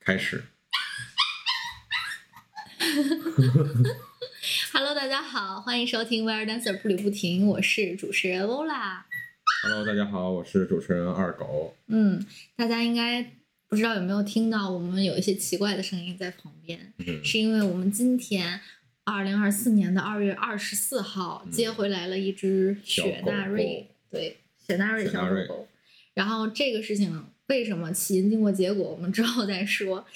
开始。Hello，大家好，欢迎收听《Wire Dancer》不理不停，我是主持人欧啦。Hello，大家好，我是主持人二狗。嗯，大家应该不知道有没有听到我们有一些奇怪的声音在旁边，嗯，是因为我们今天二零二四年的二月二十四号嗯接回来了一只雪纳瑞，对，雪纳瑞小狗。然后这个事情为什么起因、经过、结果，我们之后再说。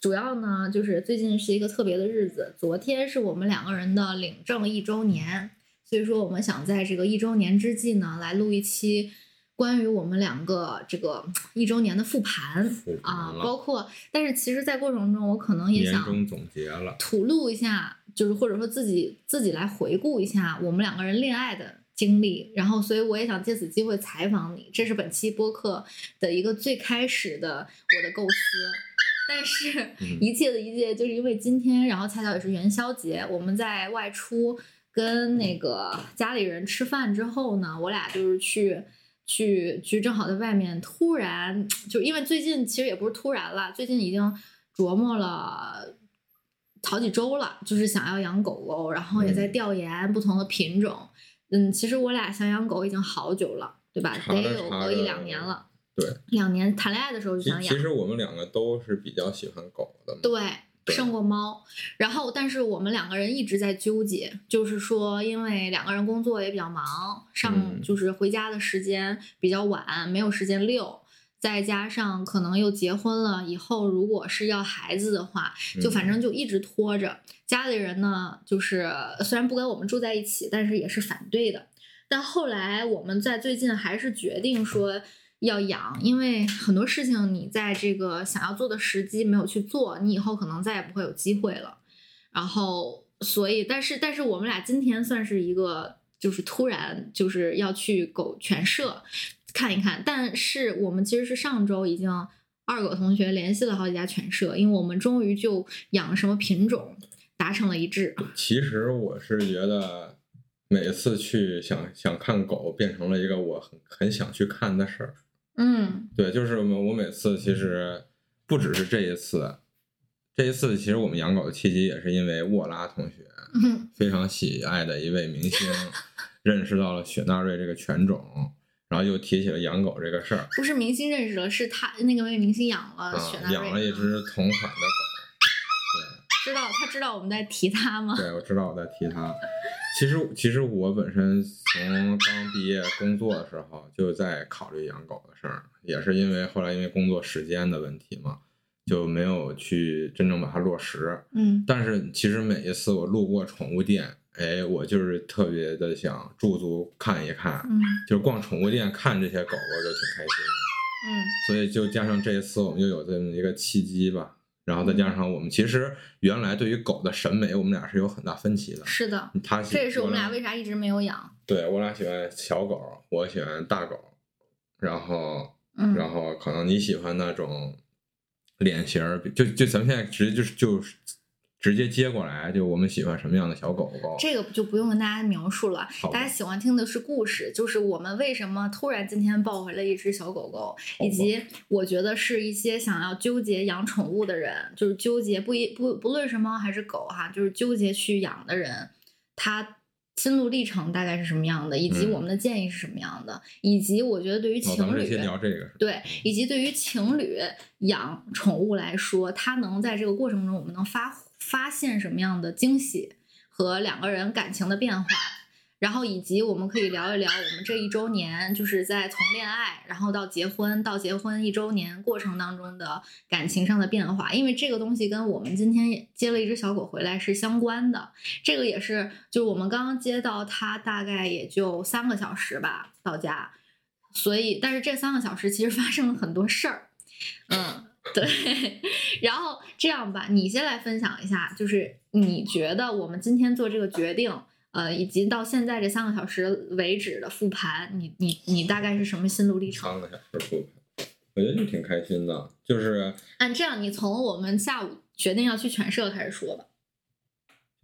主要呢，就是最近是一个特别的日子，昨天是我们两个人的领证一周年，所以说我们想在这个一周年之际呢，来录一期关于我们两个这个一周年的复盘啊，了包括，但是其实，在过程中我可能也想年终总结了，吐露一下，就是或者说自己自己来回顾一下我们两个人恋爱的经历，然后所以我也想借此机会采访你，这是本期播客的一个最开始的我的构思。但是，嗯一切的一切，就是因为今天，然后恰巧也是元宵节，我们在外出跟那个家里人吃饭之后呢，我俩就是去去去，正好在外面，突然就因为最近其实也不是突然了，最近已经琢磨了好几周了，就是想要养狗狗，然后也在嗯调研不同的品种。嗯，其实我俩想养狗已经好久了，对吧？得有个一两年了。对，两年谈恋爱的时候就想养其。实我们两个都是比较喜欢狗的嘛。对，对胜过猫。然后，但是我们两个人一直在纠结，就是说，因为两个人工作也比较忙，上嗯就是回家的时间比较晚，没有时间遛。再加上可能又结婚了，以后如果是要孩子的话，就反嗯正就一直拖着。家里人呢，就是虽然不跟我们住在一起，但是也是反对的。但后来我们在最近还是决定说要养，因为很多事情你在这个想要做的时机没有去做，你以后可能再也不会有机会了。然后，所以，但是，但是我们俩今天算是一个，就是突然就是要去狗犬舍看一看，但是我们其实是上周已经二狗同学联系了好几家犬舍，因为我们终于就养什么品种达成了一致。其实我是觉得，每次去想想看狗，变成了一个我很很想去看的事儿。嗯对，就是我我每次其实不只是这一次，这一次其实我们养狗的契机也是因为沃拉同学嗯非常喜爱的一位明星，认识到了雪纳瑞这个犬种，然后又提起了养狗这个事儿，不是明星认识了，是他那个位明星养了养了一只同款的狗。对知道他知道我们在提他吗？对，我知道我在提他。其实其实我本身从刚毕业工作的时候就在考虑养狗的事儿，也是因为后来因为工作时间的问题嘛，就没有去真正把它落实。嗯但是其实每一次我路过宠物店，哎，我就是特别的想驻足看一看，嗯就是逛宠物店看这些狗，狗就挺开心的。嗯所以就加上这一次我们就有这么一个契机吧，然后再加上我们其实原来对于狗的审美，我们俩是有很大分歧的。是的，他喜这也是我们俩俩为啥一直没有养。对我俩喜欢小狗，我喜欢大狗，然后嗯，然后可能你喜欢那种脸型儿，就就咱们现在直接就是就是直接接过来，就我们喜欢什么样的小狗狗。这个就不用跟大家描述了，大家喜欢听的是故事，就是我们为什么突然今天抱回了一只小狗狗，以及我觉得是一些想要纠结养宠物的人，就是纠结不一不不论是猫还是狗哈，就是纠结去养的人，他心路历程大概是什么样的，以及嗯我们的建议是什么样的，以及我觉得对于情侣。对，以及对于情侣养宠物来说，它能在这个过程中，我们能发发现什么样的惊喜和两个人感情的变化，然后以及我们可以聊一聊我们这一周年，就是在从恋爱，然后到结婚，到结婚一周年过程当中的感情上的变化，因为这个东西跟我们今天接了一只小狗回来是相关的。这个也是，就是我们刚刚接到它，大概也就三个小时吧，到家。所以，但是这三个小时其实发生了很多事儿，嗯，对。然后这样吧，你先来分享一下，就是你觉得我们今天做这个决定，呃，以及到现在这三个小时为止的复盘，你你你大概是什么心路历程？三个小时复盘，我觉得就挺开心的，就是按这样，你从我们下午决定要去犬舍开始说吧。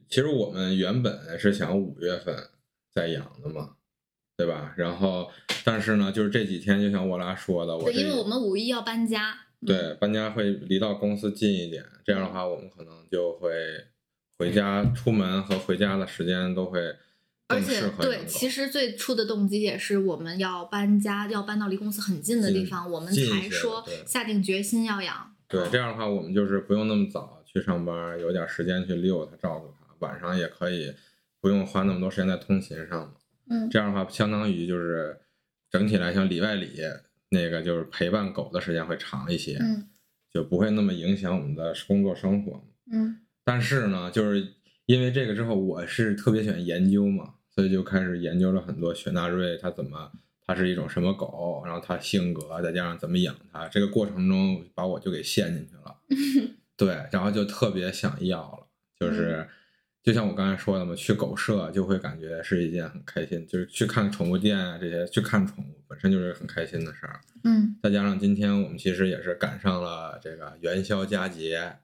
其实我们原本是想五月份再养的嘛，对吧？然后，但是呢，就是这几天，就像我拉说的，我因为我们五一要搬家，对，搬家会离到公司近一点，这样的话，我们可能就会回家、出门和回家的时间都会而且对，其实最初的动机也是我们要搬家，要搬到离公司很近的地方，我们才说下定决心要养。对，这样的话，我们就是不用那么早去上班，有点时间去遛它、照顾它，晚上也可以不用花那么多时间在通勤上嘛。嗯这样的话，相当于就是整体来讲里外里那个就是陪伴狗的时间会长一些，嗯就不会那么影响我们的工作生活。嗯但是呢，就是因为这个之后，我是特别喜欢研究嘛，所以就开始研究了很多雪纳瑞它怎么，它是一种什么狗，然后它性格，再加上怎么养它，这个过程中把我就给陷进去了。对，然后就特别想要了，就是。就像我刚才说的嘛，去狗舍就会感觉是一件很开心，就是去看宠物店啊这些，去看宠物本身就是很开心的事儿。嗯，再加上今天我们其实也是赶上了这个元宵佳节，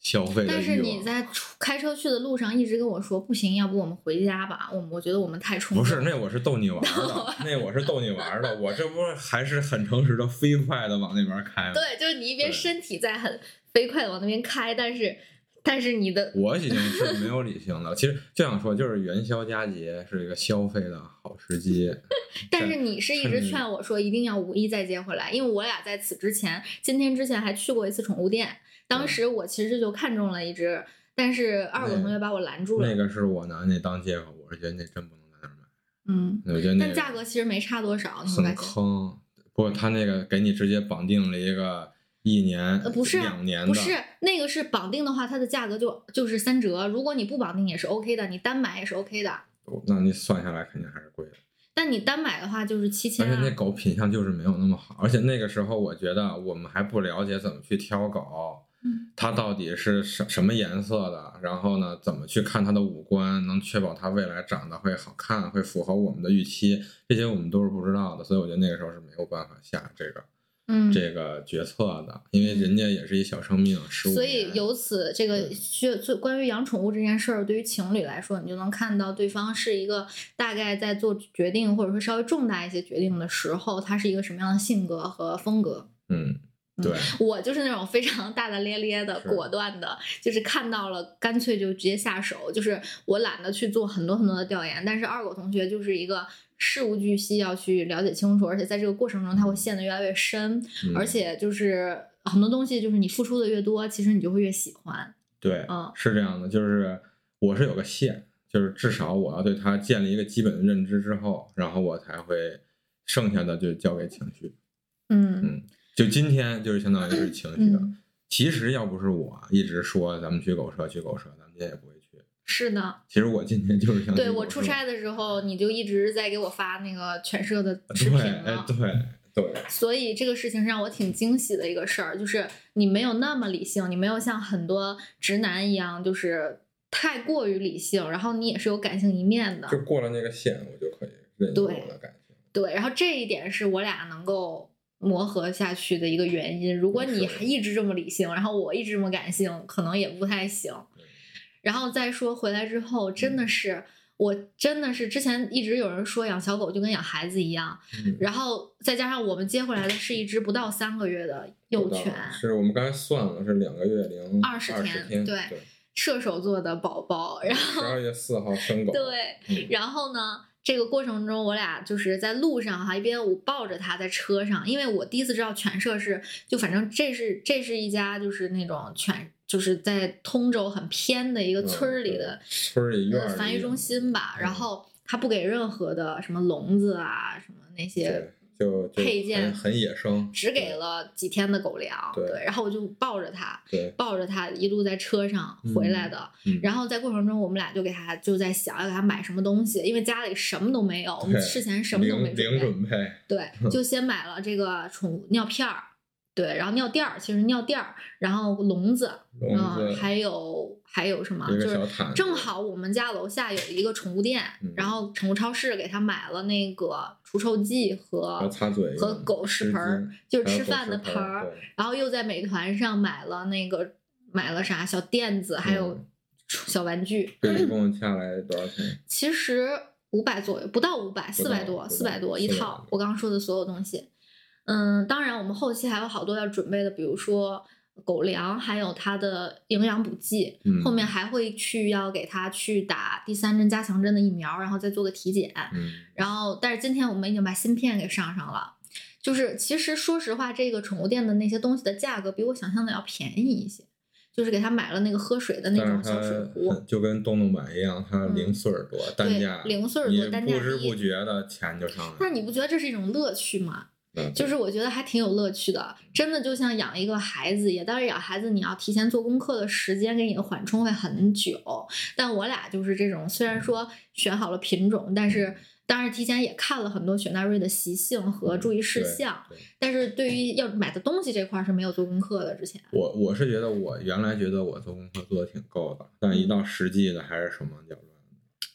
消费但是。你在开车去的路上一直跟我说不行，要不我们回家吧？我我觉得我们太冲动。不是，那我是逗你玩的，那我是逗你玩的，我这不还是很诚实的飞快的往那边开吗？对，就是你一边身体在很飞快的往那边开，但是但是你的我已经是没有理性了。其实就想说，就是元宵佳节是一个消费的好时机。但是你是一直劝我说一定要五一再接回来，因为我俩在此之前，今天之前还去过一次宠物店，当时我其实就看中了一只，但是二狗同学把我拦住了。那个是我拿那当借口，我是觉得那真不能在那儿买。嗯，我觉得那个但价格其实没差多少，很。坑。不过他那个给你直接绑定了一个一年、呃，不是两年的，不是那个是绑定的话，它的价格就就是三折。如果你不绑定也是 OK 的，你单买也是 OK 的。那你算下来肯定还是贵的。但你单买的话就是七千而且那啊。狗品相就是没有那么好，而且那个时候我觉得我们还不了解怎么去挑狗，嗯它到底是什什么颜色的，然后呢怎么去看它的五官，能确保它未来长得会好看，会符合我们的预期，这些我们都是不知道的，所以我觉得那个时候是没有办法下这个嗯，这个决策的，因为人家也是一小生命，十五所以由此，这个对需就关于养宠物这件事儿，对于情侣来说，你就能看到对方是一个大概在做决定，或者说稍微重大一些决定的时候，他是一个什么样的性格和风格。嗯，对，我就是那种非常大大咧咧的、果断的，就是看到了干脆就直接下手，就是我懒得去做很多很多的调研。但是二狗同学就是一个事无巨细要去了解清楚，而且在这个过程中他会陷得越来越深，嗯而且就是很多东西就是你付出的越多，其实你就会越喜欢。对，嗯是这样的，就是我是有个线，就是至少我要对它建立一个基本的认知之后，然后我才会剩下的就交给情绪。嗯嗯，就今天就是相当于是情绪的。嗯，其实要不是我一直说咱们去狗舍去狗舍，咱们今天也不。是呢，其实我今天就是想对我出差的时候，你就一直在给我发那个犬舍的视对，频哎呢。对对，所以这个事情让我挺惊喜的一个事儿，就是你没有那么理性，你没有像很多直男一样，就是太过于理性，然后你也是有感性一面的。就过了那个线，我就可以认同对我的感情。对，然后这一点是我俩能够磨合下去的一个原因。如果你还一直这么理性，然后我一直这么感性，可能也不太行。然后再说回来之后，真嗯的是。我真的是之前一直有人说养小狗就跟养孩子一样，嗯然后再加上我们接回来的是一只不到三个月的幼犬，是我们刚才算了，是两个月零20二天，天对对，射手座的宝宝，然后十二月四号生狗，对，嗯然后呢，这个过程中我俩就是在路上哈，一边我抱着它在车上，因为我第一次知道犬舍是，就反正这是这是一家就是那种犬，就是在通州很偏的一个村儿里的嗯村儿里院儿里呃繁育中心吧，然嗯。后他不给任何的什么笼子啊，什么那些，就就配件很很野生，只给了几天的狗粮，对然后我就抱着它，对，抱着它一路在车上回来的，嗯。然后在过程中我们俩就给它就在想要给它买什么东西，因为家里什么都没有，我们事前什么都没准备，对，就先买了这个宠物尿片儿，对，然后尿垫儿，其实尿垫儿，然后笼子，笼嗯，还有还有什么，就是正好我们家楼下有一个宠物店，嗯然后宠物超市给他买了那个除臭剂和和擦嘴和狗食盆儿，就是吃饭的盆盆儿，然后又在美团上买了那个买了啥小垫子，还有嗯小玩具，这一共 下来多少钱？其实五百左右，不到五百，四百多，四百多一套。我刚刚说的所有东西，嗯，当然我们后期还有好多要准备的，比如说狗粮，还有它的营养补剂，嗯后面还会去要给它去打第三针加强针的疫苗，然后再做个体检。嗯然后，但是今天我们已经把芯片给上上了。就是其实说实话，这个宠物店的那些东西的价格比我想象的要便宜一些。就是给他买了那个喝水的那种小水壶，就跟东东版一样，它嗯零碎儿多，单价零碎儿多你单价不知不觉的钱就上来了。那你不觉得这是一种乐趣吗？嗯就是我觉得还挺有乐趣的，真的就像养一个孩子一样。当然养孩子你要提前做功课的时间给你的缓冲会很久，但我俩就是这种，虽然说选好了品种，但是当然提前也看了很多雪纳瑞的习性和注意事项，对但是对于要买的东西这块儿是没有做功课的。之前，我我是觉得我原来觉得我做功课做的挺够的，但嗯一到实际的还是手忙脚乱。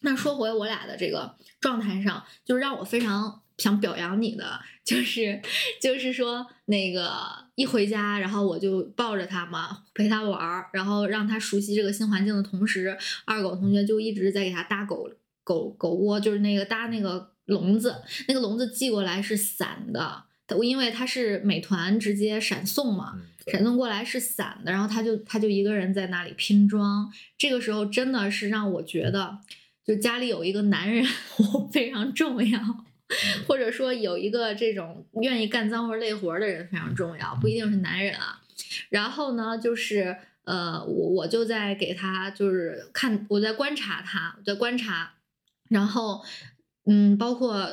那说回我俩的这个状态上，就是让我非常想表扬你的，就是就是说那个一回家，然后我就抱着它嘛，陪它玩儿，然后让它熟悉这个新环境的同时，二狗同学就一直在给它搭狗狗狗窝，就是那个搭那个笼子，那个笼子寄过来是散的，它因为它是美团直接闪送嘛，嗯，闪送过来是散的，然后他就他就一个人在那里拼装。这个时候真的是让我觉得，就家里有一个男人 我非常重要，或者说有一个这种愿意干脏活累活的人非常重要，不一定是男人啊。然后呢，就是呃，我我就在给他就是看，我在观察他，我在观察，然后嗯，包括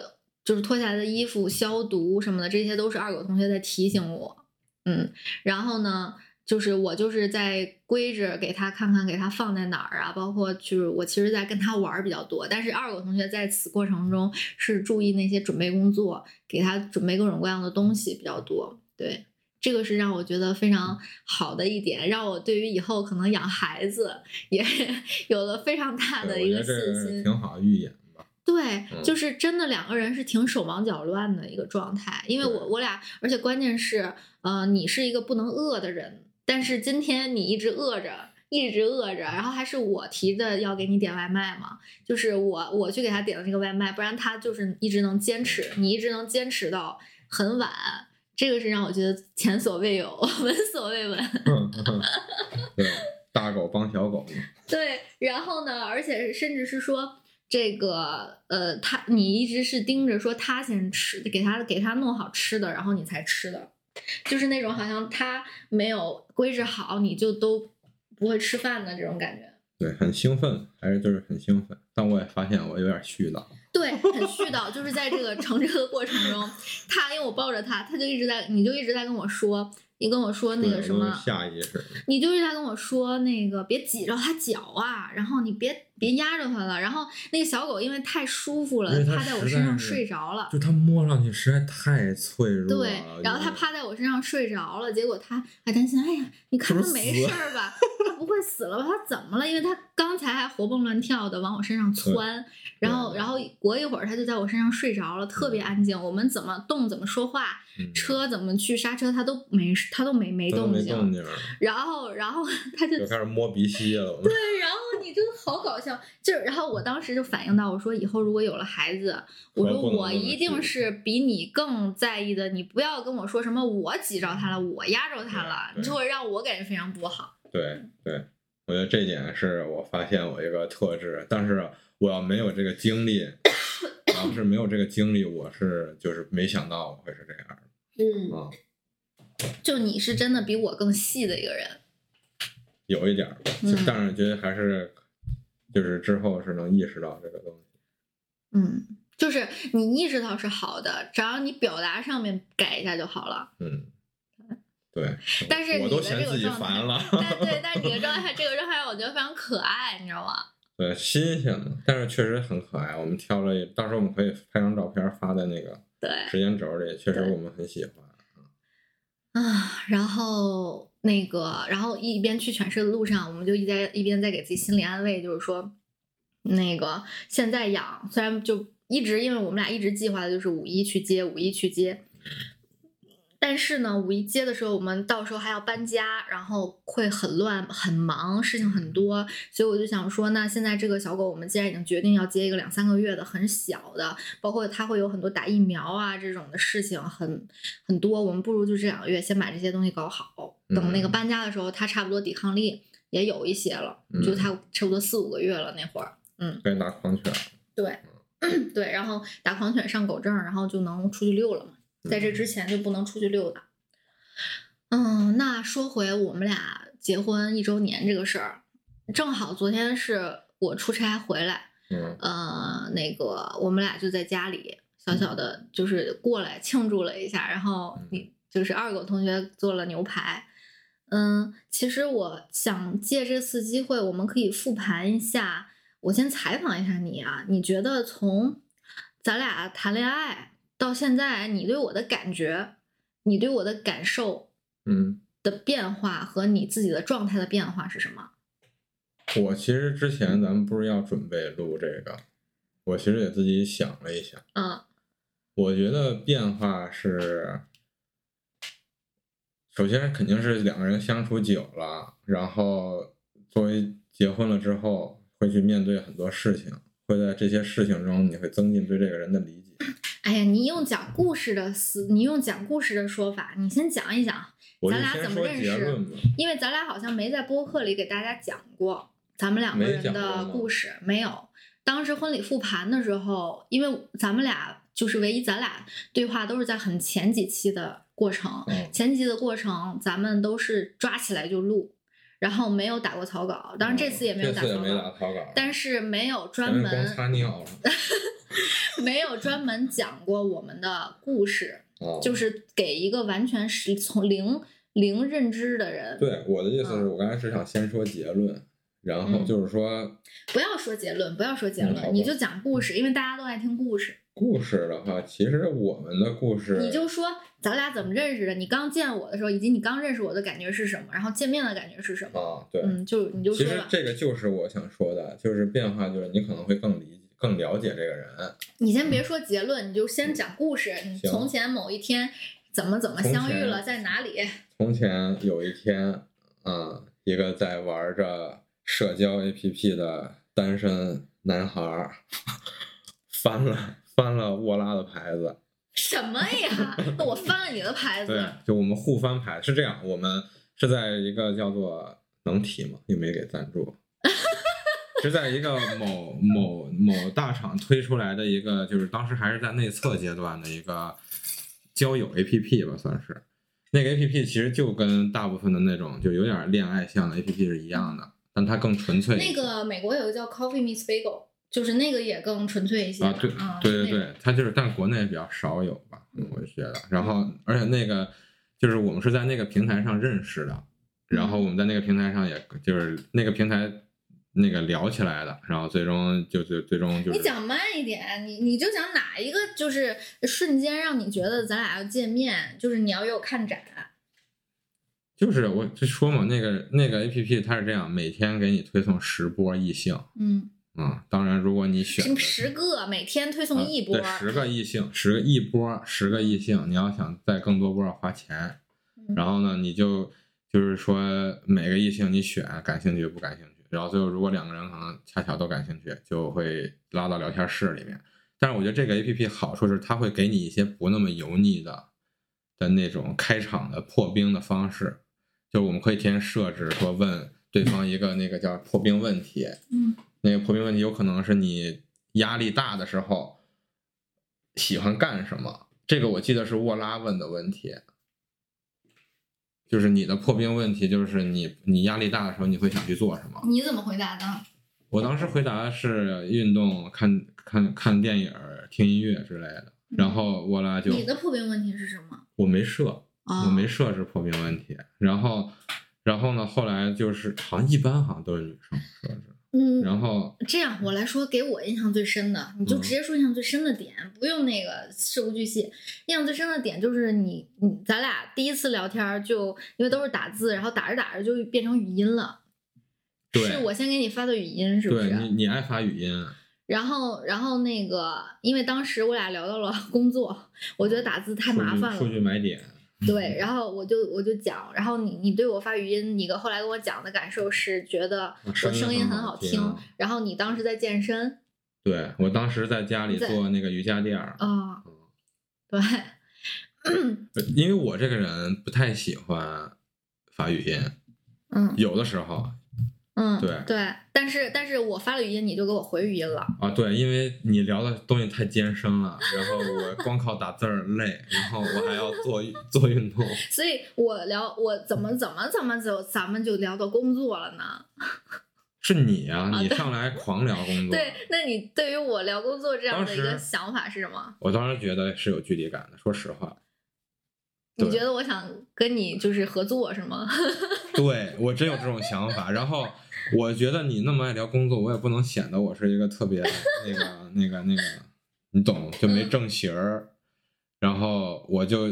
就是脱下来的衣服消毒什么的，这些都是二狗同学在提醒我。嗯，然后呢，就是我就是在归着给他看看，给他放在哪儿啊，包括就是我其实在跟他玩儿比较多，但是二狗同学在此过程中是注意那些准备工作，给他准备各种各样的东西比较多。对，这个是让我觉得非常好的一点，让我对于以后可能养孩子也 有了非常大的，一个信心。挺好预演吧。对，嗯就是真的两个人是挺手忙脚乱的一个状态，因为我我俩，而且关键是，呃，你是一个不能饿的人，但是今天你一直饿着，一直饿着，然后还是我提的要给你点外卖嘛，就是我我去给他点的这个外卖，不然他就是一直能坚持，你一直能坚持到很晚，这个是让我觉得前所未有，闻所未闻。嗯嗯对，大狗帮小狗嘛。对，然后呢，而且甚至是说这个呃，他你一直是盯着说他先吃，给他给他弄好吃的，然后你才吃的，就是那种好像他没有规制好，你就都不会吃饭的这种感觉。对，很兴奋，还是就是很兴奋。但我也发现我有点絮叨。对，很絮叨，就是在这个乘车的过程中，他因为我抱着他，他就一直在，你就一直在跟我说，你跟我说那个什么，下意识的。你就一直在跟我说那个别挤着他脚啊，然后你别别压着它了。然后那个小狗因为太舒服了趴在我身上睡着了。就它摸上去实在太脆弱了。对，然后它趴在我身上睡着了，结果它还担心，哎呀，你看它没事儿吧？它不会死了吧？它怎么了？因为它刚才还活蹦乱跳的往我身上窜，然后然后过一会儿它就在我身上睡着了，特别安静。我们怎么动，怎么说话，嗯车怎么去刹车，它都没它都没没动静。然后然后 它就就开始摸鼻息了。对，然后你就好搞笑，就是，然后我当时就反映到，我说以后如果有了孩子，我说我一定是比你更在意的，你不要跟我说什么我挤着他了，我压着他了，你就会让我感觉非常不好。对对，我觉得这点是我发现我一个特质，但是我要没有这个经历，要是没有这个经历，我是就是没想到我会是这样的嗯，啊，就你是真的比我更细的一个人。有一点但是觉得还是就是之后是能意识到这个东西。嗯，就是你意识到是好的，只要你表达上面改一下就好了。嗯，对，但是我都嫌自己烦了，但对，但是你的状态，这个状态让我觉得非常可爱，你知道吗？对，新鲜的，但是确实很可爱。我们挑了，到时候我们可以拍张照片发在那个对。时间轴里，确实我们很喜欢。啊，然后那个，然后一边去犬舍的路上，我们就一在一边在给自己心理安慰，就是说，那个现在养，虽然就一直，因为我们俩一直计划的就是五一去接，五一去接，但是呢，五一接的时候，我们到时候还要搬家，然后会很乱、很忙，事情很多，所以我就想说，那现在这个小狗，我们既然已经决定要接一个两三个月的很小的，包括它会有很多打疫苗啊这种的事情很很多，我们不如就这两个月先把这些东西搞好，等那个嗯。搬家的时候，它差不多抵抗力也有一些了，嗯。就它差不多四五个月了那会儿，该拿狂犬。对，对，然后打狂犬上狗证，然后就能出去遛了嘛。在这之前就不能出去溜达。嗯，那说回我们俩结婚一周年这个事儿，正好昨天是我出差回来，嗯呃，那个我们俩就在家里小小的，就是过来庆祝了一下，然后你就是二狗同学做了牛排。嗯，其实我想借这次机会，我们可以复盘一下。我先采访一下你啊，你觉得从咱俩谈恋爱到现在，你对我的感觉，你对我的感受嗯，的变化和你自己的状态的变化是什么？我其实之前咱们不是要准备录这个，我其实也自己想了一下，嗯我觉得变化是，首先肯定是两个人相处久了，然后作为结婚了之后，会去面对很多事情，会在这些事情中，你会增进对这个人的理解。哎呀，你用讲故事的思，你用讲故事的说法，你先讲一讲，咱俩怎么认识。因为咱俩好像没在播客里给大家讲过咱们两个人的故事，没有。当时婚礼复盘的时候，因为咱们俩就是唯一咱俩对话都是在很前几期的过程，嗯前几期的过程咱们都是抓起来就录，然后没有打过草稿，当然这次也没有打草稿，打草稿，但是没有专门擦尿了。没有专门讲过我们的故事，哦就是给一个完全是从零零认知的人，对我的意思是嗯我刚才是想先说结论，然后嗯就是说不要说结论，不要说结论，嗯你就讲故事，因为大家都爱听故事。故事的话，其实我们的故事，你就说咱俩怎么认识的，你刚见我的时候，以及你刚认识我的感觉是什么，然后见面的感觉是什么。啊，对，嗯，就你就其实说吧。这个就是我想说的，就是变化，就是你可能会更理更了解这个人。你先别说结论，你就先讲故事。你从前某一天怎么怎么相遇了，在哪里？从前有一天，嗯，一个在玩着社交 APP 的单身男孩儿翻了翻了沃拉的牌子，什么呀？那我翻了你的牌子对，，就我们互翻牌是这样，我们是在一个叫做能提吗？又没给赞助。是在一个某某某大厂推出来的一个，就是当时还是在内测阶段的一个交友 APP 吧，算是。那个 APP 其实就跟大部分的那种就有点恋爱向的 APP 是一样的，但它更纯粹。那个美国有个叫 Coffee Meets Bagel，就是那个也更纯粹一些啊，吧。对嗯对对那个对，它就是，但国内比较少有吧，嗯我觉得。然后，而且那个就是我们是在那个平台上认识的，然后我们在那个平台上，也就是那个平台那个聊起来的，然后最终就最最终就是你讲慢一点，你你就讲哪一个就是瞬间让你觉得咱俩要见面，就是你要约我看展。就是我就说嘛，那个那个 A P P 它是这样，每天给你推送十波异性，嗯，嗯，当然如果你选十个每天推送啊一波，对，十个异性，十个一波，十个异性，你要想在更多波要花钱，嗯然后呢，你就就是说每个异性你选感兴趣不感兴趣，然后最后如果两个人可能恰巧都感兴趣，就会拉到聊天室里面。但是我觉得这个 A P P 好处是它会给你一些不那么油腻的的那种开场的破冰的方式，就是我们可以提前设置说问对方一个那个叫破冰问题，嗯那个破冰问题有可能是你压力大的时候喜欢干什么？这个我记得是沃拉问的问题，就是你的破冰问题，就是你你压力大的时候你会想去做什么？你怎么回答的？我当时回答是运动、看看看电影、听音乐之类的。然后我俩就你的破冰问题是什么？我没设，哦我没设置破冰问题。然后然后呢，后来就是好像一般好像都是女生设置。嗯，然后这样我来说，给我印象最深的，你就嗯直接说印象最深的点，不用那个事无巨细。印象最深的点就是你你咱俩第一次聊天儿就因为都是打字，然后打着打着就变成语音了。对是我先给你发的语音，是不对你？你爱发语音，然后然后那个，因为当时我俩聊到了工作，我觉得打字太麻烦了。数据买点，对，然后我就我就讲，然后你你对我发语音，你个后来跟我讲的感受是觉得我声音很好听，然后你当时在健身。对我当时在家里做那个瑜伽垫儿，啊、对，因为我这个人不太喜欢发语音，嗯。有的时候嗯，对对，但是但是我发了语音，你就给我回语音了，啊，对，因为你聊的东西太艰深了，然后我光靠打字儿累，然后我还要做做运动。所以我聊我怎么怎么怎么就咱们就聊到工作了呢？是你啊，你上来狂聊工作，对，那你对于我聊工作这样的一个想法是什么？我当时觉得是有距离感的，说实话。对你觉得我想跟你就是合作是吗？对我真有这种想法，然后我觉得你那么爱聊工作，我也不能显得我是一个特别那个那个那个，你懂，就没嗯正形儿。然后我就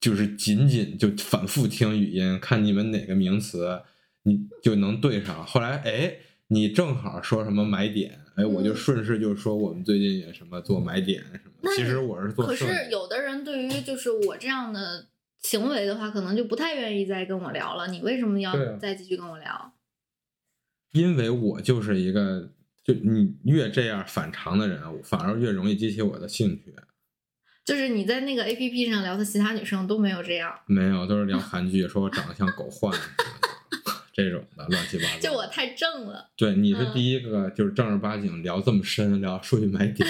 就是仅仅就反复听语音，看你们哪个名词你就能对上。后来哎，你正好说什么买点，哎，我就嗯顺势就说我们最近也什么做买点什么。其实我是做可是有的人对于就是我这样的行为的话，可能就不太愿意再跟我聊了。你为什么要啊再继续跟我聊？因为我就是一个，就你越这样反常的人，反而越容易激起我的兴趣。就是你在那个 A P P 上聊的其他女生都没有这样，没有，都是聊韩剧，说我长得像狗焕这种的乱七八糟。就我太正了。对，你是嗯第一个，就是正儿八经聊这么深，聊数据买点。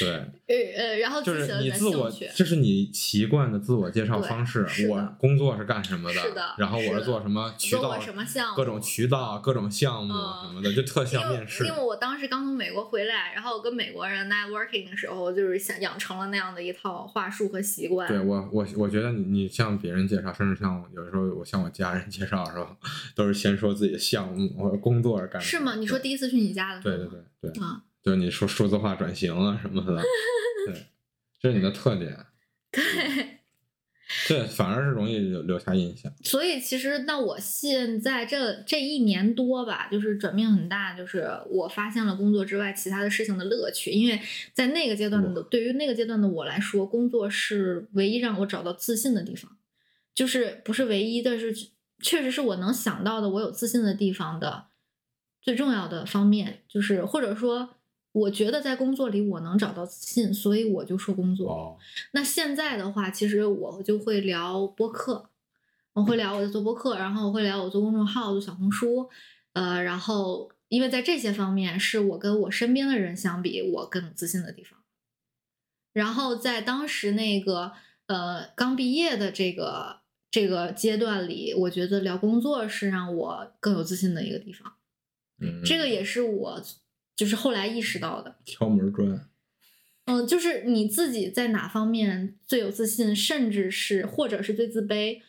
对，呃呃，然后就是你自我。这是你习惯的自我介绍方式我工作是干什么的是的然后我是做什么渠道什么项目？各种渠道、各种项目嗯什么的，就特像面试因。为我当时刚从美国回来，然后我跟美国人 networking 的时候，就是想养成了那样的一套话术和习惯。对我，我我觉得你你向别人介绍，甚至像有时候我向我家人 介绍的时候，都是先说自己的项目或者工作是干什么。是吗？你说第一次去你家的时候对对对对，啊，就是你说数字化转型啊什么的，对，这是你的特点，对。这反而是容易留留下印象。所以其实，那我现在这这一年多吧，就是转变很大，就是我发现了工作之外其他的事情的乐趣。因为在那个阶段的，对于那个阶段的我来说，工作是唯一让我找到自信的地方，就是不是唯一，但是确实是我能想到的我有自信的地方的最重要的方面，就是或者说。我觉得在工作里我能找到自信，所以我就说工作。哦，那现在的话，其实我就会聊播客，我会聊我在做播客，然后我会聊我做公众号、做小红书，呃，然后因为在这些方面是我跟我身边的人相比，我更自信的地方。然后在当时那个呃刚毕业的这个这个阶段里，我觉得聊工作是让我更有自信的一个地方。嗯，这个也是我就是后来意识到的。敲门砖。嗯，就是你自己在哪方面最有自信，甚至是或者是最自卑，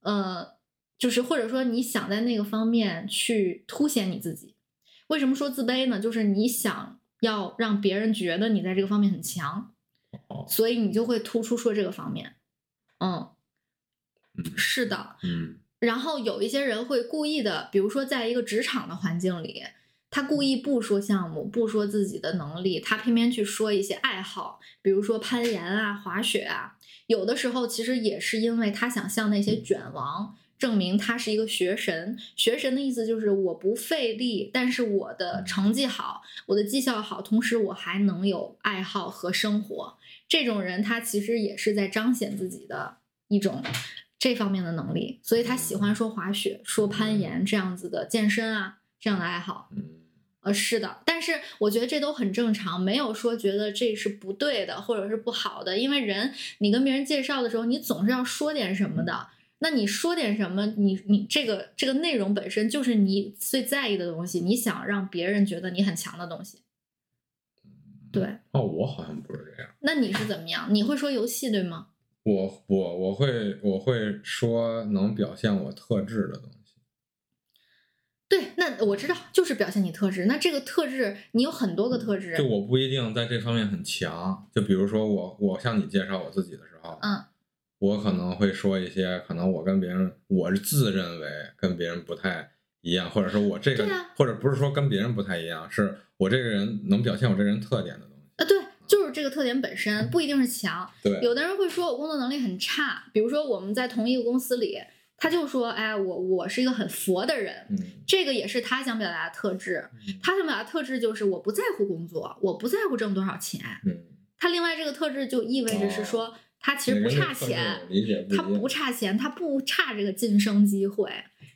呃，就是或者说你想在那个方面去凸显你自己。为什么说自卑呢？就是你想要让别人觉得你在这个方面很强，哦，所以你就会突出说这个方面。嗯，嗯是的。嗯然后有一些人会故意的，比如说在一个职场的环境里，他故意不说项目，不说自己的能力，他偏偏去说一些爱好，比如说攀岩啊、滑雪啊。有的时候其实也是因为他想向那些卷王证明他是一个学神。学神的意思就是我不费力，但是我的成绩好，我的绩效好，同时我还能有爱好和生活。这种人他其实也是在彰显自己的一种这方面的能力，所以他喜欢说滑雪、说攀岩这样子的健身啊这样的爱好。呃，是的，但是我觉得这都很正常，没有说觉得这是不对的或者是不好的，因为人你跟别人介绍的时候，你总是要说点什么的。那你说点什么？你你这个这个内容本身就是你最在意的东西，你想让别人觉得你很强的东西。对，哦，我好像不是这样。那你是怎么样？你会说游戏对吗？我我我会我会说能表现我特质的东西。对，那我知道，就是表现你特质。那这个特质，你有很多个特质。就我不一定在这方面很强。就比如说我我向你介绍我自己的时候，嗯，我可能会说一些可能我跟别人我是自认为跟别人不太一样，或者说我这个，啊或者不是说跟别人不太一样，是我这个人能表现我这个人特点的东西。啊，对就是这个特点本身不一定是强。对，有的人会说我工作能力很差，比如说我们在同一个公司里，他就说，哎，我我是一个很佛的人，嗯这个也是他想表达的特质。嗯他想表达特质就是我不在乎工作，我不在乎挣多少钱。嗯，他另外这个特质就意味着是说，他其实不差钱，他不差钱，他不差这个晋升机会，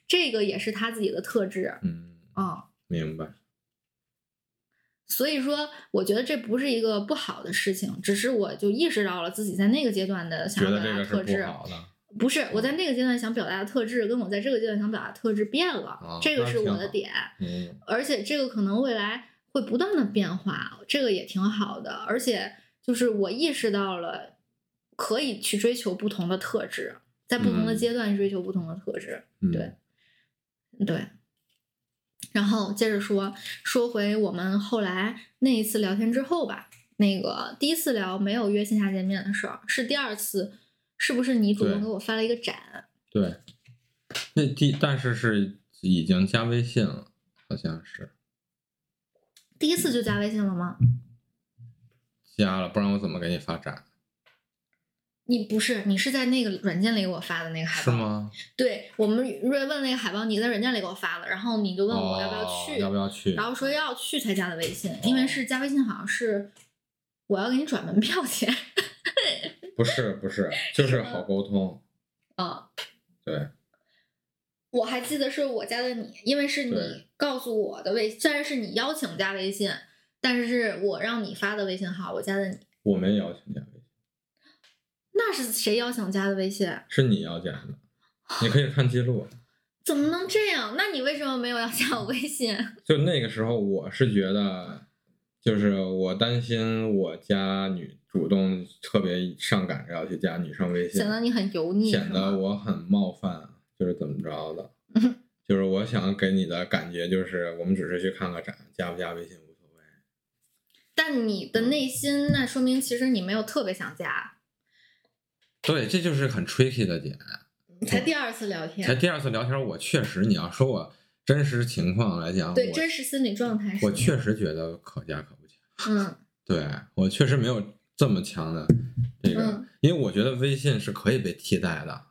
这个也是他自己的特质。嗯，啊，明白。所以说，我觉得这不是一个不好的事情，只是我就意识到了自己在那个阶段的想觉要表得这个是不达的特质。好的，不是我在那个阶段想表达的特质，跟我在这个阶段想表达的特质变了，啊这个是我的点。嗯而且这个可能未来会不断的变化，这个也挺好的。而且就是我意识到了，可以去追求不同的特质，在不同的嗯阶段追求不同的特质。嗯，对对。然后接着说，说回我们后来那一次聊天之后吧，那个第一次聊没有约线下见面的事儿，是第二次，是不是你主动给我发了一个展？对，那第但是是已经加微信了，好像是第一次就加微信了吗？加了，不然我怎么给你发展？你不是，你是在那个软件里给我发的那个海报是吗？对我们瑞问那个海报，你在软件里给我发的，然后你就问我要不要去，哦要不要去？然后说要去才加的微信，因为是加微信好像是我要给你转门票钱，不是不是，就是好沟通。啊、对，我还记得是我加的你，因为是你告诉我的微，虽然是你邀请加微信，但是是我让你发的微信号，我加的你，我没邀请加微信，那是谁邀请加的微信？是你要加的，你可以看记录。怎么能这样？那你为什么没有要加我微信？就那个时候，我是觉得，就是我担心我加女主动特别上赶着要去加女生微信，显得你很油腻，显得我很冒犯，就是怎么着的嗯，就是我想给你的感觉就是，我们只是去看个展，加不加微信无所谓。但你的内心，那说明其实你没有特别想加。对，这就是很 tricky 的点。才第二次聊天，才第二次聊天，我确实，你要说我真实情况来讲，对真实心理状态是。我确实觉得可加可不加。嗯对我确实没有这么强的这个，嗯因为我觉得微信是可以被替代的，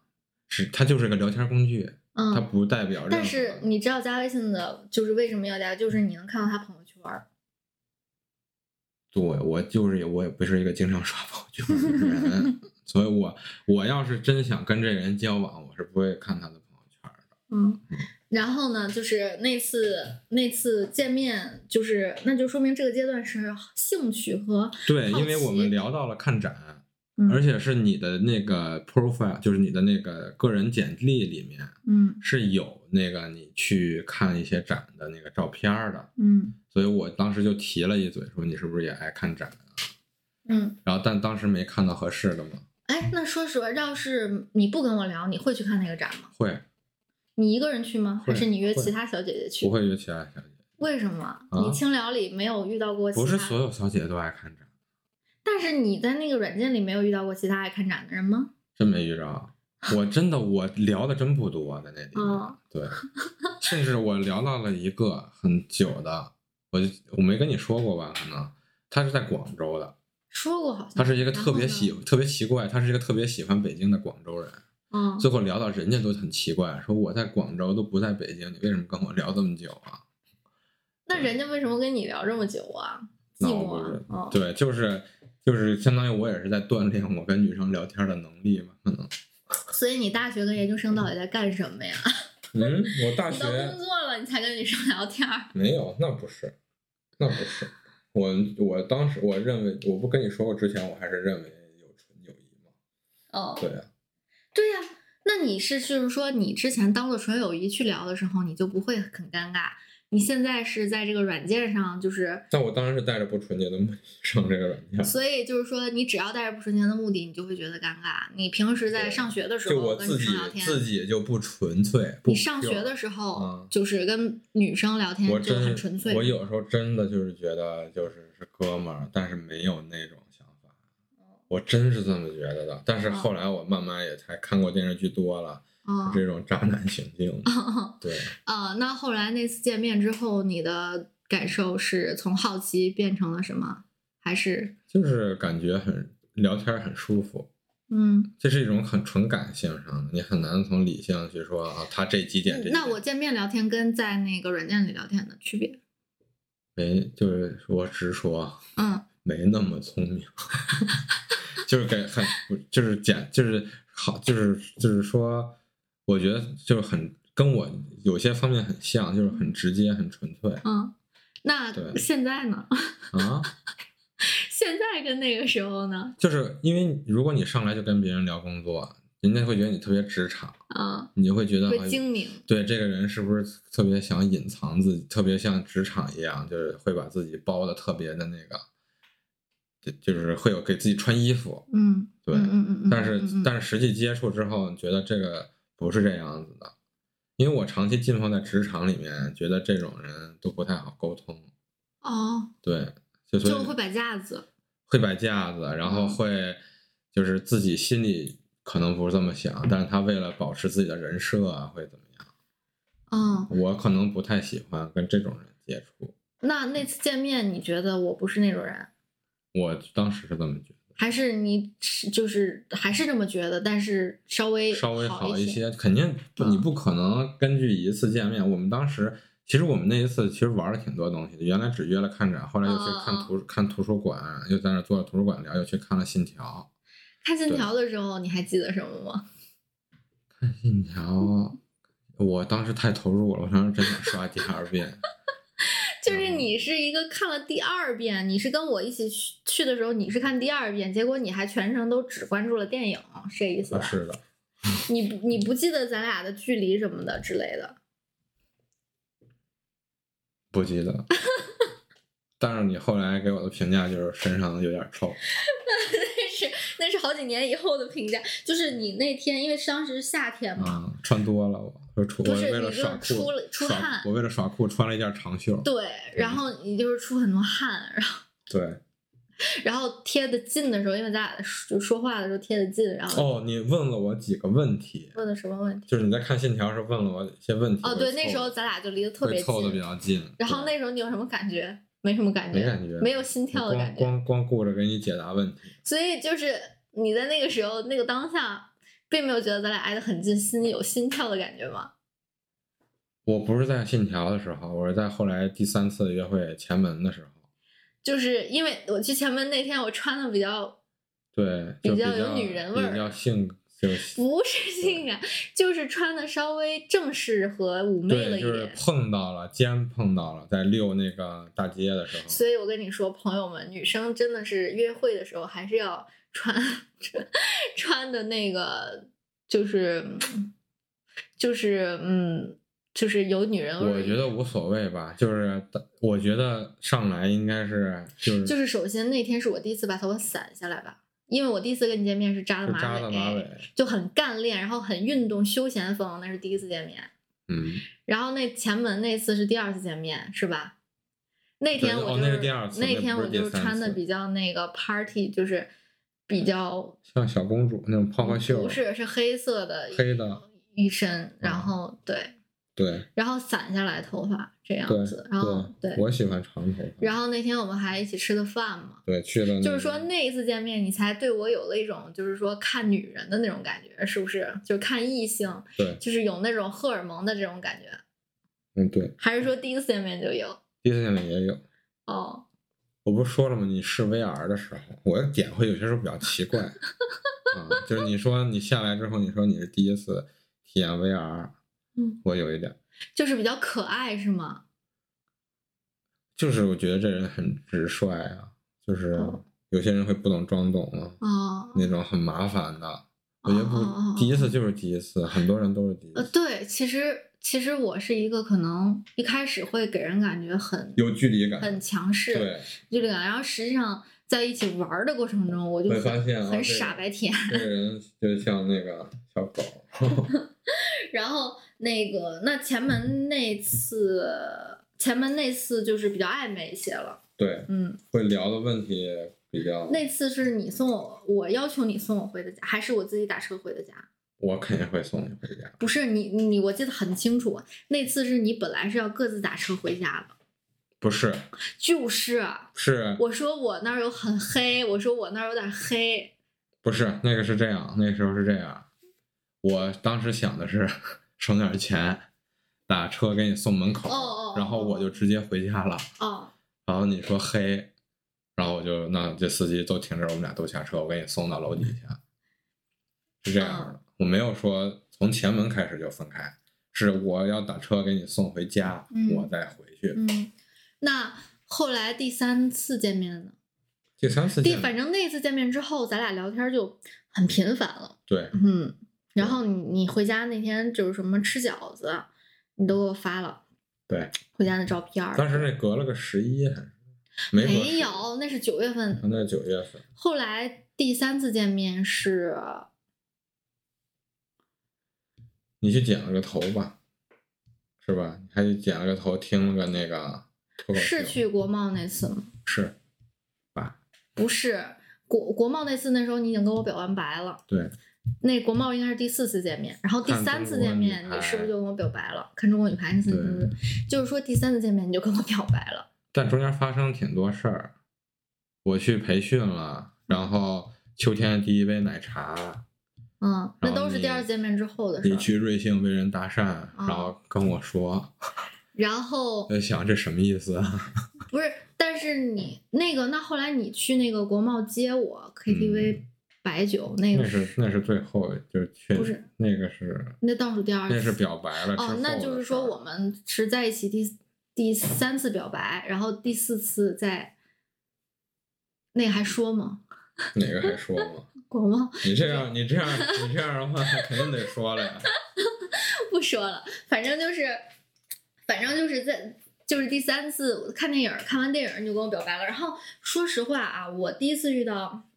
是它就是个聊天工具，它嗯。不代表。但是你知道加微信的，就是为什么要加？就是你能看到他朋友圈。对我就是我也不是一个经常刷朋友圈的人，所以我我要是真想跟这人交往，我是不会看他的朋友圈的。嗯。然后呢，就是那次那次见面，就是那就说明这个阶段是兴趣和对，因为我们聊到了看展，嗯而且是你的那个 profile，就是你的那个个人简历里面嗯是有那个你去看一些展的那个照片儿的，嗯所以我当时就提了一嘴，说你是不是也爱看展啊？嗯。然后但当时没看到合适的嘛，哎，那说实话，要是你不跟我聊，你会去看那个展吗？会你一个人去吗？还是你约其他小姐姐去？不会约其他小姐？为什么？啊你清聊里没有遇到过其他？不是所有小姐姐都爱看展，但是你在那个软件里没有遇到过其他爱看展的人吗？真没遇着。我真的我聊的真不多在那里面，哦对，甚至我聊到了一个很久的，我就我没跟你说过吧？可能他是在广州的，说过好像。他是一个特别喜特别奇怪，他是一个特别喜欢北京的广州人。嗯，最后聊到人家都很奇怪，说我在广州都不在北京，你为什么跟我聊这么久啊？那人家为什么跟你聊这么久啊？寂寞那我不是？啊哦，对，就是就是相当于我也是在锻炼我跟女生聊天的能力嘛，可能。所以你大学跟研究生到底在干什么呀？嗯，我大学你都工作了，你才跟女生聊天？没有，那不是，那不是。我我当时我认为，我不跟你说过，之前我还是认为有纯友谊嘛。哦，对啊，对呀、那你是就是说，你之前当做纯友谊去聊的时候，你就不会很尴尬。你现在是在这个软件上，就是，但我当然是带着不纯洁的目的上这个软件。所以就是说，你只要带着不纯洁的目的，你就会觉得尴尬。你平时在上学的时候跟我自己女生聊天，自己就不纯粹。你上学的时候嗯就是跟女生聊天我就很纯粹。我有时候真的就是觉得就是是哥们儿，但是没有那种。我真是这么觉得的。但是后来我慢慢也才看过电视剧多了，哦，这种渣男情境。对，啊，那后来那次见面之后，你的感受是从好奇变成了什么？还是就是感觉很聊天很舒服，嗯？这是一种很纯感性上的，你很难从理性去说啊，他这几点这几点。那我见面聊天跟在那个软件里聊天的区别？没，就是我直说，嗯没那么聪明，就是给很就是简就是好就是就是说，我觉得就是很跟我有些方面很像，就是很直接很纯粹嗯。那对现在呢？啊。现在跟那个时候呢？就是因为如果你上来就跟别人聊工作，人家会觉得你特别职场，啊，你就会觉得会哎精明。对这个人是不是特别想隐藏自己，特别像职场一样，就是会把自己包的特别的那个，就就是会有给自己穿衣服，嗯，对嗯嗯嗯嗯。但是但是实际接触之后，觉得这个不是这样子的，因为我长期浸泡在职场里面，觉得这种人都不太好沟通，哦，对，就会摆架子。会摆架子，然后嗯会就是自己心里可能不是这么想，但是他为了保持自己的人设啊，会怎么样？嗯，我可能不太喜欢跟这种人接触，那那次见面，你觉得我不是那种人，我当时是这么觉得。还是你是就是还是这么觉得，但是稍微稍微好好一些？肯定你不可能根据一次见面。我们当时其实我们那一次其实玩了挺多东西的，原来只约了看展，后来又去看图、看图书馆，又在那儿坐着图书馆聊，又去看了《信条看信条的时候，你还记得什么吗？》。看《信条》，我当时太投入了，我当时真想刷第二遍。就是嗯你是一个看了第二遍，你是跟我一起去去的时候，你是看第二遍，结果你还全程都只关注了电影，是这意思吧？啊是的，你不你不记得咱俩的距离什么的之类的？不记得。但是你后来给我的评价就是身上有点臭，那是那是好几年以后的评价，就是你那天因为当时是夏天嘛，啊，穿多了我，就出我为了耍酷出了出汗我为了耍酷穿了一件长袖。对，然后你就是出很多汗，然后 对，然后贴的近的时候，因为咱俩就说话的时候贴的近，然后哦，你问了我几个问题，问的什么问题？就是你在看信条时候问了我一些问题。哦，对，那时候咱俩就离得特别会凑的比近，较近。然后那时候你有什么感觉？没什么感觉，没感觉，没有心跳的感觉。光光光顾着给你解答问题。所以就是你在那个时候那个当下，并没有觉得咱俩挨得很近，心里有心跳的感觉吗？我不是在信条的时候，我是在后来第三次约会前门的时候。就是因为我去前门那天，我穿的比较对，比比较有女人味儿比较性就是 不是性感，就是穿的稍微正式和妩媚了对，就是一点。碰到了，肩碰到了，在溜那个大街的时候。所以我跟你说，朋友们，女生真的是约会的时候还是要穿穿穿的那个，就是就是嗯，就是有女人味。我觉得无所谓吧，就是我觉得上来应该是就是就是首先那天是我第一次把头发散下来吧，因为我第一次跟你见面是扎的马尾，扎的马尾，就很干练，然后很运动休闲风，那是第一次见面。嗯，然后那前门那次是第二次见面，是吧？那天我就是、那是第二次那那天我就穿的比较那个 party，就是比较像小公主那种泡泡袖，不是是黑色的黑的，一身，然啊后对，对然后散下来头发这样子，然后对，我喜欢长头发。然后那天我们还一起吃的饭嘛，对去了那个，就是说那一次见面，你才对我有了一种就是说看女人的那种感觉，是不是？就看异性，对，就是有那种荷尔蒙的这种感觉，嗯对，还是说第一次见面就有？第一次见面也有。哦，我不是说了吗？你试 VR 的时候，我的点会有些时候比较奇怪，啊，就是你说你下来之后，你说你是第一次体验 VR，嗯，我有一点，就是比较可爱是吗？就是我觉得这人很直率啊，就是哦有些人会不懂装懂啊，哦，那种很麻烦的。我觉得不，第一次就是第一次，很多人都是第一呃，次，对，其实其实我是一个可能一开始会给人感觉很有距离感，很强势，对，距离感，然后实际上在一起玩儿的过程中，我就发现啊这个傻白甜。这个人 就像那个小狗，然后那个那前门那次，前门那次就是比较暧昧一些了，对，嗯，会聊的问题比较，那次是你送我，我要求你送我回的家，还是我自己打车回的家？我肯定会送你回家。不是你你，我记得很清楚，那次是你本来是要各自打车回家的，不是，就是是我说我那儿有很黑，我说我那儿有点黑，不是那个是这样？那个时候是这样，我当时想的是 省点钱，打车给你送门口，哦哦哦然后我就直接回家了。哦，然后你说黑，然后我就那这司机都停这儿，我们俩都下车，我给你送到楼底下，是这样的。我没有说从前门开始就分开，是我要打车给你送回家，嗯我再回去。嗯，那后来第三次见面呢？第三次见面，第反正那次见面之后，咱俩聊天就很频繁了。对，嗯，然后你你回家那天就是什么吃饺子，你都给我发了对，回家的照片儿。当时那隔了个十一还是没隔没有，那是九月份。那九月份，后来第三次见面是你去剪了个头吧，是吧？你还去剪了个头，听了个那个脱口秀，是去国贸那次吗？是吧？不是国国贸那次，那时候你已经跟我表完白了。对，那国贸应该是第四次见面，然后第三次见面，你是不是就跟我表白了？看中国女排那次，对对对对就是说第三次见面你就跟我表白了。但中间发生挺多事儿，我去培训了，然后秋天的第一杯奶茶，嗯，那都是第二次见面之后的事儿。你去瑞幸被人搭讪，然后跟我说，然后 在想这什么意思啊？不是，但是你那个，那后来你去那个国贸接我 KTV 白酒，那个是那是最后就是确不是那个是那倒数第二次。那是表白了哦，那就是说我们是在一起第第三次表白，然后第四次在那个还说吗？哪个还说吗？国贸你这样你这样你这样的话，肯定得说了呀。不说了，反正就是，反正就是在就是第三次看电影，看完电影你就跟我表白了。然后说实话啊，我第一次遇到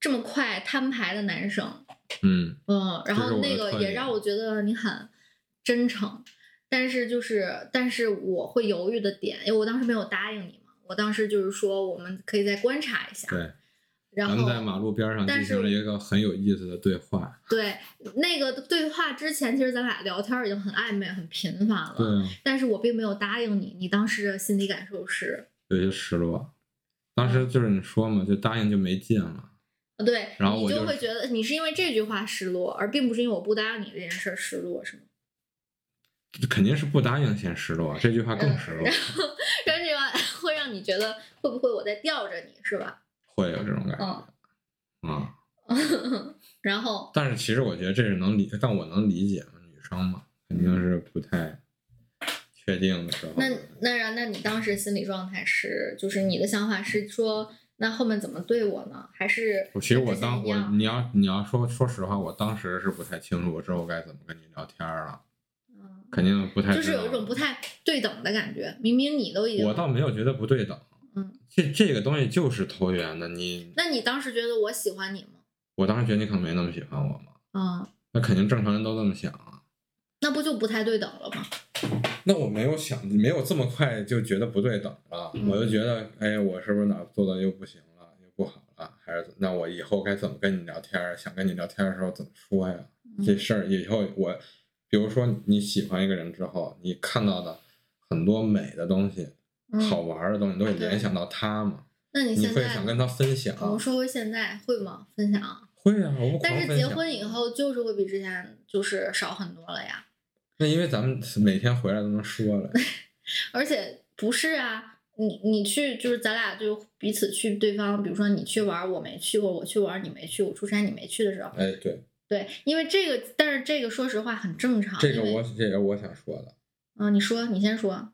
这么快摊牌的男生，嗯，嗯，然后那个也让我觉得你很真诚，但是就是，但是我会犹豫的点，因为我当时没有答应你嘛，我当时就是说我们可以再观察一下，对，然后咱们在马路边上进行了一个很有意思的对话。对那个对话之前，其实咱俩聊天已经很暧昧、很频繁了，对啊，但是我并没有答应你，你当时的心理感受是，有些失落。当时就是你说嘛，就答应就没劲了。呃对，然后我就会觉得你是因为这句话失落，而并不是因为我不答应你这件事儿失落，是吗？肯定是不答应先失落，这句话更失落，然后 这句话会让你觉得会不会我在吊着你，是吧？会有这种感觉。嗯，啊、然后但是其实我觉得这是能理，但我能理解嘛，女生嘛，肯定是不太确定的时候。那那然那你当时心理状态是，就是你的想法是说，那后面怎么对我呢？还是我其实我当我你要你要说说实话，我当时是不太清楚我之后该怎么跟你聊天了，嗯肯定不太就是有一种不太对等的感觉，明明你都已经我倒没有觉得不对等，嗯，这这个东西就是投缘的。你那你当时觉得我喜欢你吗？我当时觉得你可能没那么喜欢我嘛，嗯，那肯定正常人都这么想啊。那不就不太对等了吗？那我没有想，没有这么快就觉得不对等了，嗯我就觉得，哎，我是不是哪儿做的又不行了，又不好了，还是那我以后该怎么跟你聊天儿？想跟你聊天儿的时候怎么说呀？这嗯事儿以后我，比如说你喜欢一个人之后，你看到的很多美的东西、嗯好玩儿的东西，都会联想到他嘛，那你现在会想跟他分享。我们说回现在会吗？分享？会啊，我但是结婚以，后就是会比之前就是少很多了呀。那因为咱们每天回来都能说了，而且不是啊，你你去就是咱俩就彼此去对方，比如说你去玩我没去过，我去玩你没去，我出差你没去的时候，哎，对，对，因为这个，但是这个说实话很正常。这个我这个我想说的。嗯，你说，你先说。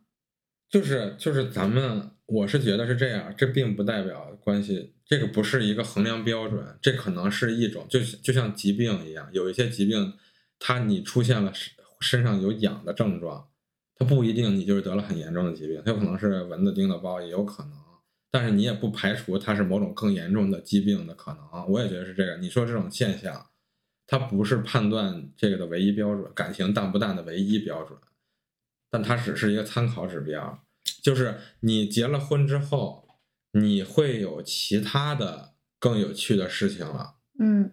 就是就是咱们，我是觉得是这样，这并不代表关系，这个不是一个衡量标准，这可能是一种，就就像疾病一样，有一些疾病，它你出现了身身上有痒的症状，它不一定你就是得了很严重的疾病，它有可能是蚊子叮的包，也有可能，但是你也不排除它是某种更严重的疾病的可能，我也觉得是这个。你说这种现象，它不是判断这个的唯一标准，感情淡不淡的唯一标准。但它只是一个参考指标，就是你结了婚之后，你会有其他的更有趣的事情了。嗯，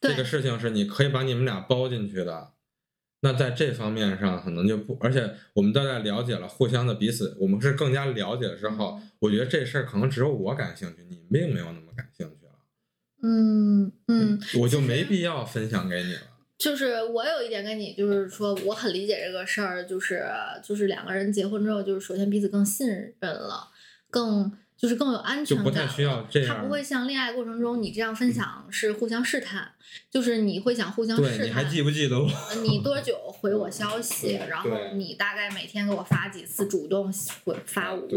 这个事情是你可以把你们俩包进去的，那在这方面上可能就不，而且我们都在了解了互相的彼此，我们是更加了解了之后，我觉得这事儿可能只有我感兴趣，你并没有那么感兴趣了。嗯嗯，我就没必要分享给你了。就是我有一点跟你，就是说我很理解这个事儿，就是就是两个人结婚之后，就是首先彼此更信任了，更就是更有安全感，就不太需要这样。他不会像恋爱过程中你这样分享是互相试探，就是你会想互相试探。你还记不记得我？你多久回我消 息？然后你大概每天给我发几次主动回发我？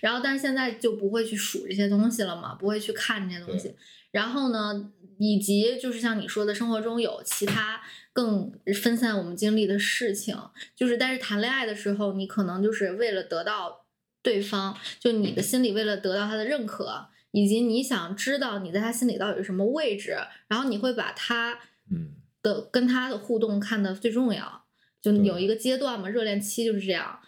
然后但是现在就不会去数这些东西了嘛，不会去看这些东西。然后呢？以及就是像你说的，生活中有其他更分散我们精力的事情，就是但是谈恋爱的时候，你可能就是为了得到对方，就你的心里为了得到他的认可，以及你想知道你在他心里到底是什么位置，然后你会把他嗯的跟他的互动看得最重要，就有一个阶段嘛，热恋期就是这样。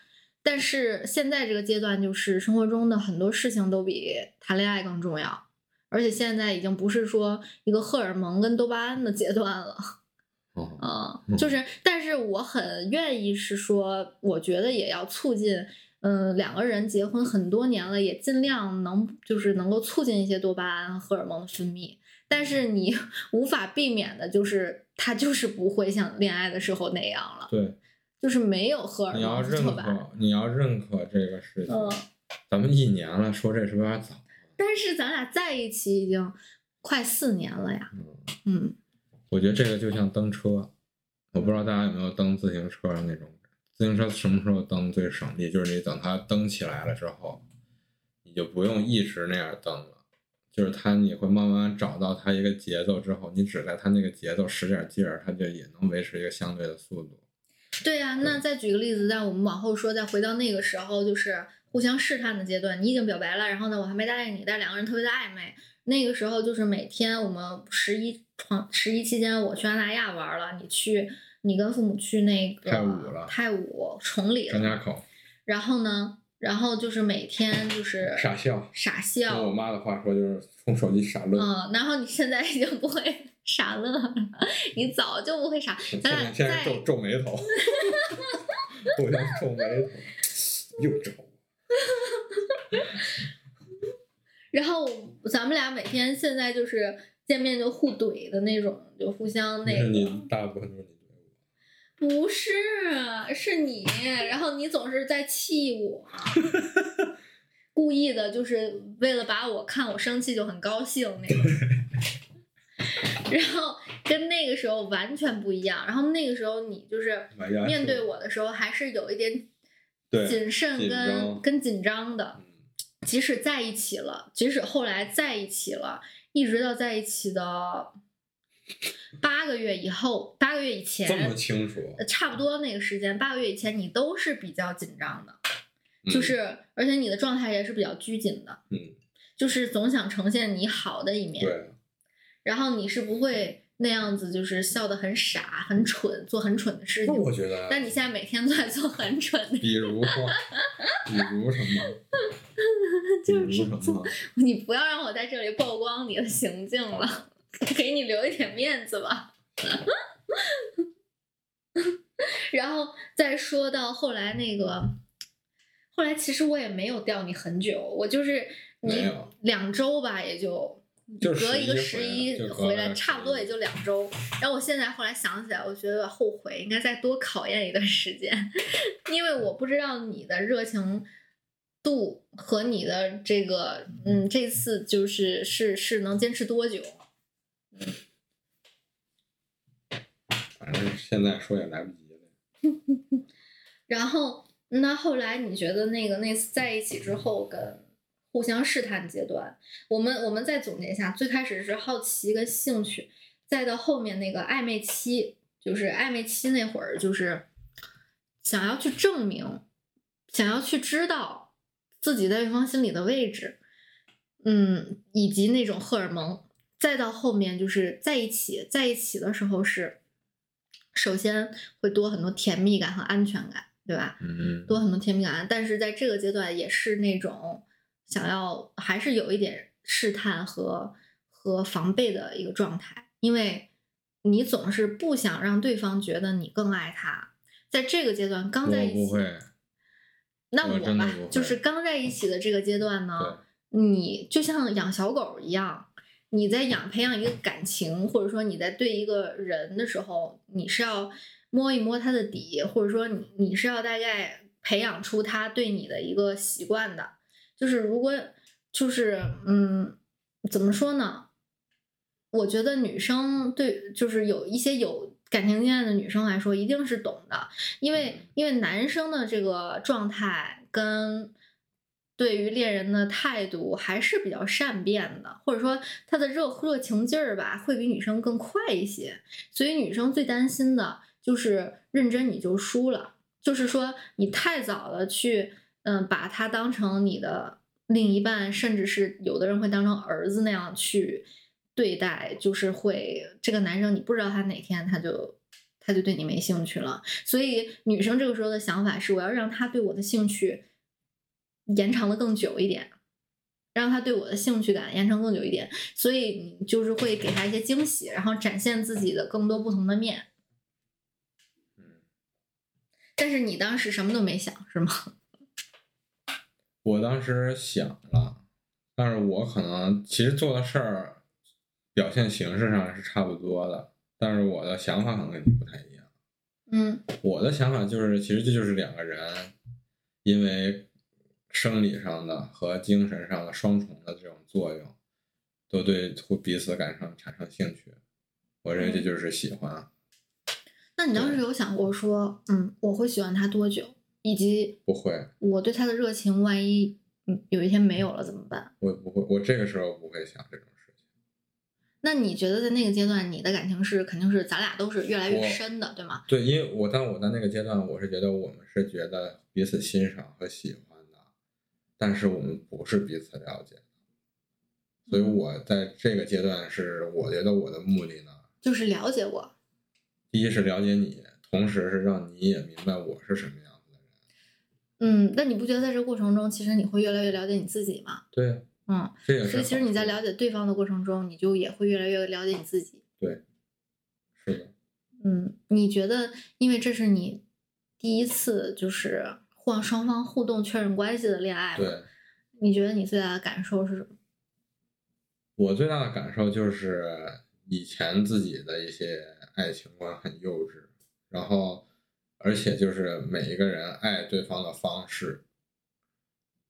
但是现在这个阶段，就是生活中的很多事情都比谈恋爱更重要。而且现在已经不是说一个荷尔蒙跟多巴胺的阶段了，嗯，就是，但是我很愿意是说，我觉得也要促进，嗯，两个人结婚很多年了，也尽量能就是能够促进一些多巴胺荷尔蒙的分泌，但是你 无法避免的就是，他就是不会像恋爱的时候那样了，对，就是没有荷尔蒙。你要认可，你要认可这个事情，嗯，咱们一年了，说这是不是有点早？但是咱俩在一起已经快四年了呀。嗯，我觉得这个就像蹬车，我不知道大家有没有蹬自行车的那种。自行车什么时候蹬最省力？就是你等它蹬起来了之后，你就不用一直那样蹬了，就是它你会慢慢找到它一个节奏之后，你只在它那个节奏使点劲儿，它就也能维持一个相对的速度。对呀，那再举个例子，在我们往后说，再回到那个时候，就是。互相试探的阶段，你已经表白了，然后呢，我还没答应你，但两个人特别的暧昧。那个时候就是每天我们十一床十一期间，我去安那亚玩了，你去，你跟父母去那个泰武了，泰武崇礼张家口。然后呢，然后就是每天就是傻笑，傻笑。用我妈的话说就是从手机傻乐。嗯，然后你现在已经不会 傻乐了，你早就不会傻。咱俩现在皱皱眉头，互相皱眉头，又皱。然后咱们俩每天现在就是见面就互怼的那种，就互相那个。你大部分都是你怼我。不是，是你，然后你总是在气我，故意的，就是为了把我看我生气就很高兴那种。然后跟那个时候完全不一样，然后那个时候你就是面对我的时候还是有一点。谨慎跟跟紧张的，即使在一起了，即使后来在一起了，一直到在一起的八个月以后，八个月以前，这么清楚，差不多那个时间，八个月以前，你都是比较紧张的，就是而且你的状态也是比较拘谨的，嗯，就是总想呈现你好的一面，对，然后你是不会。那样子就是笑得很傻、很蠢，做很蠢的事情。我觉得。但你现在每天都在做很蠢的。比如，比如什么？就是什么？你不要让我在这里曝光你的行径了，给你留一点面子吧。然后再说到后来那个，后来其实我也没有吊你很久，我就是你两周吧，也就。隔一个十一回来，差不多也就两周。然后我现在后来想起来，我觉得后悔，应该再多考验一段时间，因为我不知道你的热情度和你的这个，嗯，这次就是是是能坚持多久。反正现在说也来不及了。然后，那后来你觉得那个那次在一起之后跟？互相试探阶段，我们我们再总结一下：最开始是好奇跟兴趣，再到后面那个暧昧期，就是暧昧期那会儿，就是想要去证明，想要去知道自己在对方心里的位置，嗯，以及那种荷尔蒙，再到后面就是在一起，在一起的时候是，首先会多很多甜蜜感和安全感，对吧？嗯，多很多甜蜜感，但是在这个阶段也是那种。想要还是有一点试探和和防备的一个状态，因为你总是不想让对方觉得你更爱他，在这个阶段刚在一起，那我吧就是刚在一起的这个阶段呢，你就像养小狗一样，你在养培养一个感情，或者说你在对一个人的时候，你是要摸一摸他的底，或者说你你是要大概培养出他对你的一个习惯的。就是如果就是嗯，怎么说呢？我觉得女生对就是有一些有感情经验的女生来说，一定是懂的，因为因为男生的这个状态跟对于恋人的态度还是比较善变的，或者说他的热热情劲儿吧，会比女生更快一些。所以女生最担心的就是认真你就输了，就是说你太早的去嗯把他当成你的另一半，甚至是有的人会当成儿子那样去对待，就是会这个男生你不知道他哪天他就。他就对你没兴趣了，所以女生这个时候的想法是，我要让他对我的兴趣延长的更久一点，让他对我的兴趣感延长更久一点，所以你就是会给他一些惊喜，然后展现自己的更多不同的面。嗯，但是你当时什么都没想，是吗？我当时想了，但是我可能其实做的事儿表现形式上是差不多的，但是我的想法可能跟你不太一样。嗯我的想法就是，其实这就是两个人因为生理上的和精神上的双重的这种作用，都对互彼此感上产生兴趣。我认为这就是喜欢，那你当时有想过说，嗯，我会喜欢他多久，以及不会，我对他的热情，万一嗯有一天没有了怎么办？我不会，我这个时候不会想这种事情。那你觉得在那个阶段，你的感情是肯定是咱俩都是越来越深的，对吗？对，因为我但我在那个阶段，我是觉得我们是觉得彼此欣赏和喜欢的，但是我们不是彼此了解的，所以我在这个阶段是我觉得我的目的呢，就是了解我，第一是了解你，同时是让你也明白我是什么样。嗯，那你不觉得在这个过程中，其实你会越来越了解你自己吗？对，嗯，这也是所以其实你在了解对方的过程中，你就也会越来越了解你自己。对是的，嗯，你觉得，因为这是你第一次就是互双方互动确认关系的恋爱嘛，对你觉得你最大的感受是什么？我最大的感受就是以前自己的一些爱情观很幼稚，然后而且就是每一个人爱对方的方式，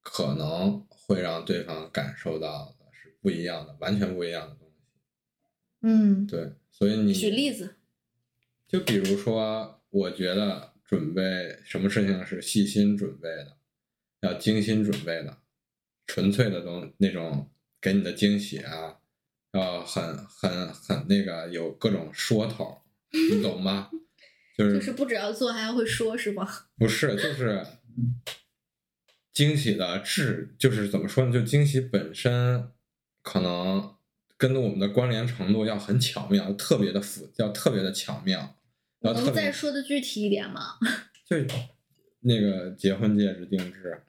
可能会让对方感受到的是不一样的，完全不一样的东西。嗯，对，所以你举例子。就比如说，我觉得准备什么事情是细心准备的，要精心准备的，纯粹的东那种给你的惊喜啊，要很很很那个有各种说头，你懂吗？就是就是不只要做，还要会说，是吗？不是就是惊喜的质，就是怎么说呢？就惊喜本身可能跟我们的关联程度要很巧妙，特别的复，要特别的巧妙，能再说的具体一点吗？就那个结婚戒指定制，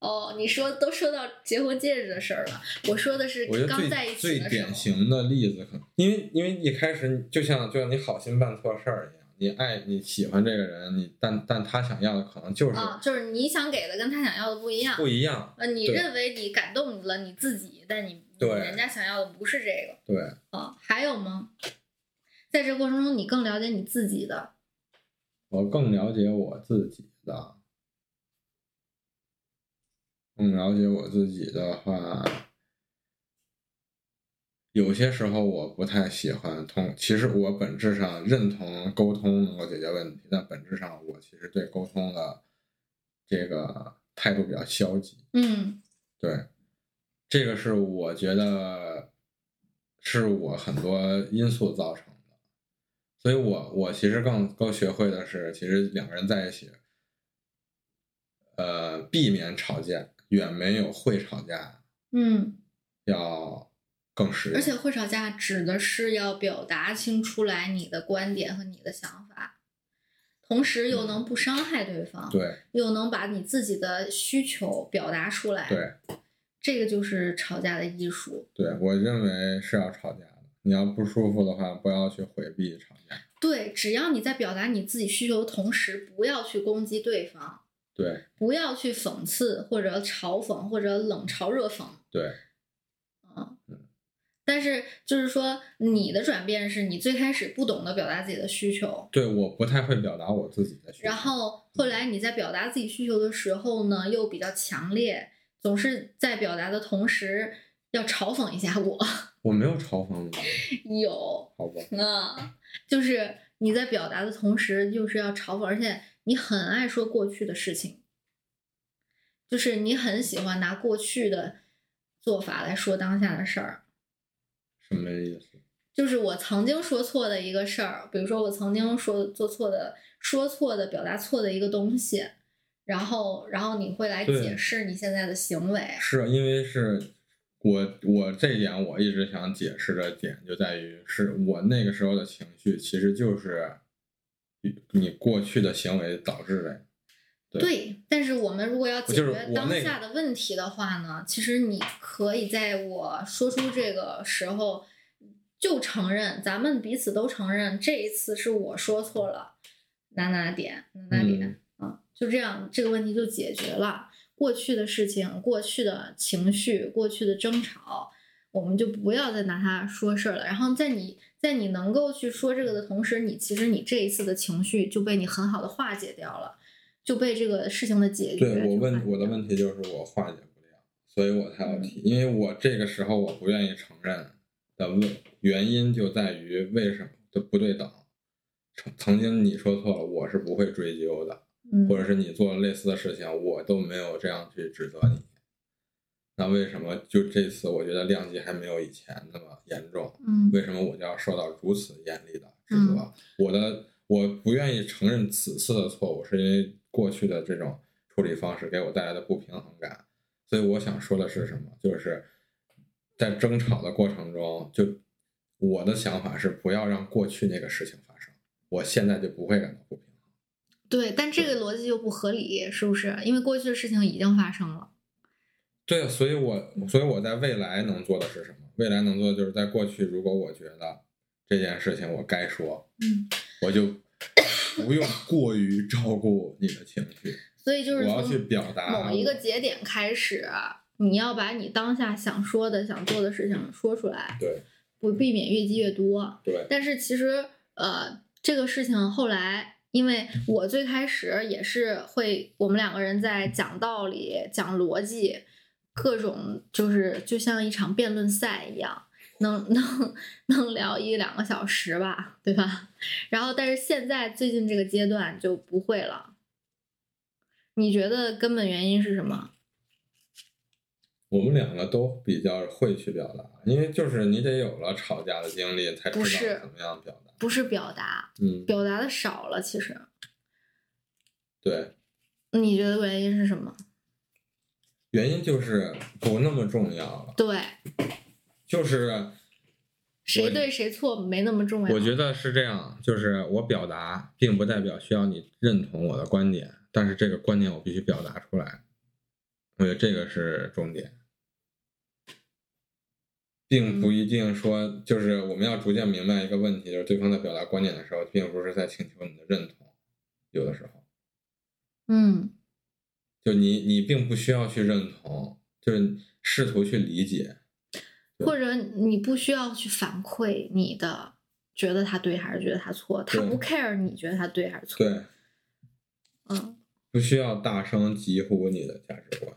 哦，你说都说到结婚戒指的事儿了，我说的是刚在一最最起的时候。典型的例子，可能因为因为一开始就像就像你好心办错事儿一样，你爱你喜欢这个人，你但但他想要的可能就是啊，就是你想给的跟他想要的不一样。不一样，呃，你认为你感动了你自己，但你对人家想要的不是这个对，啊。还有吗？在这过程中，你更了解你自己的，我更了解我自己的，更了解我自己的话，有些时候我不太喜欢通。其实我本质上认同沟通能够解决问题，但本质上我其实对沟通的这个态度比较消极。嗯对，这个是我觉得是我很多因素造成的，所以我我其实更更学会的是，其实两个人在一起，呃，避免吵架，远没有会吵架嗯，要更实用。而且会吵架指的是要表达清出来你的观点和你的想法，同时又能不伤害对方，对又能把你自己的需求表达出来，对这个就是吵架的艺术。对，我认为是要吵架的，你要不舒服的话，不要去回避吵架。对，只要你在表达你自己需求的同时，不要去攻击对方，对不要去讽刺或者嘲讽或者冷嘲热讽。对，嗯，但是就是说，你的转变是你最开始不懂得表达自己的需求，对，我不太会表达我自己的需求。然后后来你在表达自己需求的时候呢，又比较强烈，总是在表达的同时要嘲讽一下我。我没有嘲讽你，有，好吧？嗯，就是你在表达的同时，就是要嘲讽，而且你很爱说过去的事情，就是你很喜欢拿过去的做法来说当下的事儿。什么意思？就是我曾经说错的一个事儿，比如说我曾经说做错的、说错的、表达错的一个东西，然后，然后你会来解释你现在的行为。是因为是我我这一点我一直想解释的点就在于，是我那个时候的情绪其实就是你你过去的行为导致的。对对，但是我们如果要解决当下的问题的话呢，其实你可以在我说出这个时候就承认，咱们彼此都承认这一次是我说错了，哪哪点哪哪点啊，就这样，这个问题就解决了。过去的事情、过去的情绪、过去的争吵，我们就不要再拿它说事儿了。然后在你在你能够去说这个的同时，你其实你这一次的情绪就被你很好的化解掉了。就被这个事情的解决。对我问我的问题就是我化解不了，所以我才要提，因为我这个时候我不愿意承认的问原因就在于为什么的不对等。曾曾经你说错了，我是不会追究的，嗯，或者是你做了类似的事情，我都没有这样去指责你。那为什么就这次我觉得量级还没有以前那么严重？嗯为什么我就要受到如此严厉的指责？我的我不愿意承认此次的错误，是因为过去的这种处理方式给我带来的不平衡感。所以我想说的是什么？就是在争吵的过程中，就我的想法是不要让过去那个事情发生，我现在就不会感到不平衡。对，但这个逻辑又不合理，是不是？因为过去的事情已经发生了。对，所以我所以我在未来能做的是什么？未来能做的就是在过去，如果我觉得这件事情我该说，嗯，我就不用过于照顾你的情绪，所以就是我要去从表达某一个节点开始，你要把你当下想说的、想做的事情说出来，对不避免越积越多。对但是其实，呃，这个事情后来，因为我最开始也是会，我们两个人在讲道理、讲逻辑，各种就是就像一场辩论赛一样，能 能能聊一两个小时吧，对吧？然后，但是现在最近这个阶段就不会了。你觉得根本原因是什么？我们两个都比较会去表达，因为就是你得有了吵架的经历，才知道怎么样表达。不是表达，嗯，表达的少了，其实。对，你觉得原因是什么？原因就是不那么重要了，对，就是谁对谁错没那么重要。我觉得是这样，就是我表达并不代表需要你认同我的观点，但是这个观点我必须表达出来。我觉得这个是重点，并不一定说就是我们要逐渐明白一个问题，就是对方在表达观点的时候，并不是在请求你的认同，有的时候嗯就你你并不需要去认同，就是试图去理解。对或者你不需要去反馈你的，觉得他对还是觉得他错，他不 care 你觉得他对还是错。对，嗯不需要大声疾呼你的价值观，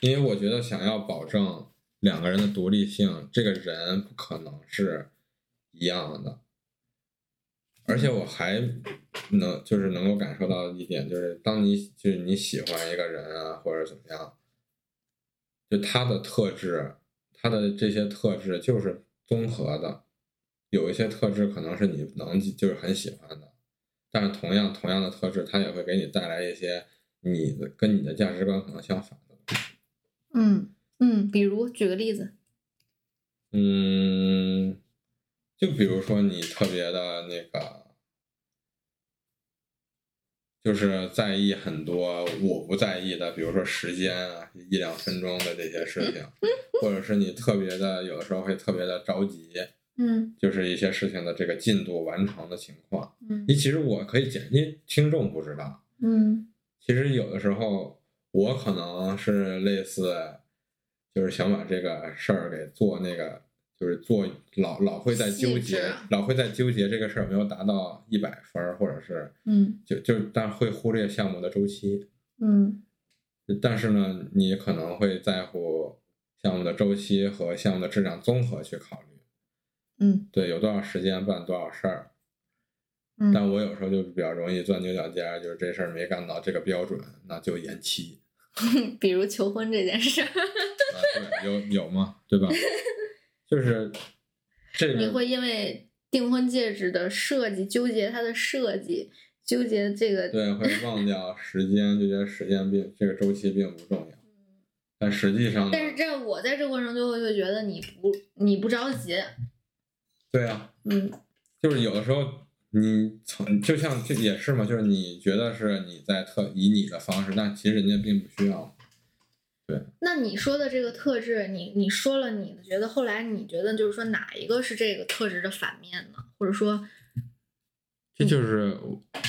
因为我觉得想要保证两个人的独立性，这个人不可能是一样的。而且我还能就是能够感受到一点，就是当你就是你喜欢一个人啊，或者怎么样，就他的特质，他的这些特质就是综合的，有一些特质可能是你能就是很喜欢的，但是同样同样的特质，它也会给你带来一些你的跟你的价值观可能相反的东西。嗯嗯，比如举个例子，嗯，就比如说你特别的那个，就是在意很多我不在意的，比如说时间啊，一两分钟的这些事情，或者是你特别的有的时候会特别的着急，嗯。就是一些事情的这个进度完成的情况。嗯。你其实我可以简，因为听众不知道，嗯。其实有的时候我可能是类似，就是想把这个事儿给做那个，就是做老老会在纠结，老会在纠结这个事儿没有达到一百分儿，或者是嗯就就但会忽略项目的周期。嗯但是呢，你可能会在乎项目的周期和项目的质量综合去考虑。嗯对，有多少时间办多少事儿。嗯，但我有时候就比较容易钻牛角尖，就是这事儿没干到这个标准，那就延期。比如求婚这件事儿，啊，对，有有吗？对吧？就是这个，你会因为订婚戒指的设计纠结它的设计，纠结这个对，会忘掉时间，就觉得时间并这个周期并不重要。但实际上，但是这样我在这过程中就会觉得你不你不着急，对啊，嗯就是有的时候你从就像这也是嘛，就是你觉得是你在特以你的方式，但其实人家并不需要。那你说的这个特质，你你说了你的觉得，后来你觉得就是说哪一个是这个特质的反面呢？或者说，这就是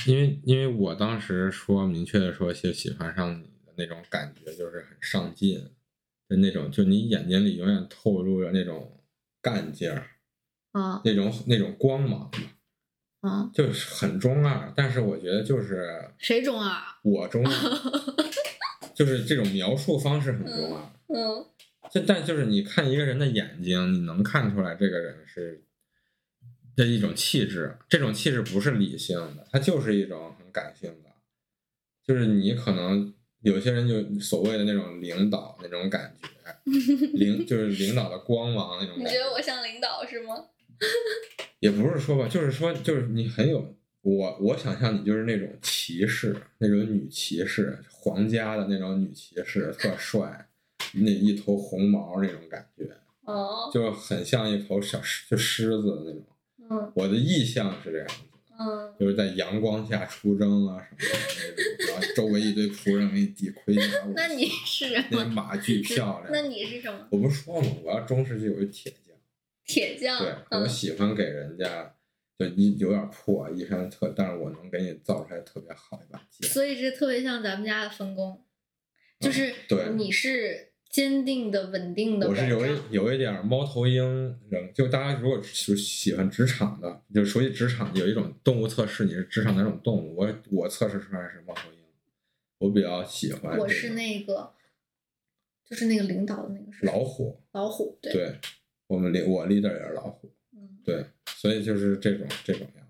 因为因为我当时说明确的说就喜欢上你的那种感觉，就是很上进的那种，就你眼睛里永远透露着那种干劲儿，啊那种那种光芒，啊，就是很中二。但是我觉得就是谁中二？我中二，就是这种描述方式很重要。嗯这但就是你看一个人的眼睛，你能看出来这个人是的一种气质，这种气质不是理性的，它就是一种很感性的，就是你可能有些人就所谓的那种领导那种感觉，领就是领导的光芒那种感觉，你觉得我像领导是吗？也不是说吧，就是说就是你很有我我想象你就是那种骑士，那种女骑士，皇家的那种女骑士，特帅，那一头红毛那种感觉。哦，就很像一头小狮，就狮子的那种。嗯我的意象是这样子，嗯就是在阳光下出征啊什么的那种，然后周围一堆仆人给你递盔甲。那你是什那？马巨漂亮。那你是什么？我不是说吗？我要中世纪我是铁匠，铁匠。对我嗯喜欢给人家就一有点破，衣衫特，但是我能给你造出来特别好一把剑。所以这特别像咱们家的分工，就是嗯对你是坚定的、稳定的。我是有一有一点猫头鹰人，就大家如果是喜欢职场的，就熟悉职场，有一种动物测试，你是职场哪种动物？我我测试出来是猫头鹰，我比较喜欢、我是那个，就是那个领导的那个是老虎，老虎，对，对我们领我 leader 也是老虎，嗯。对，所以就是这种这种样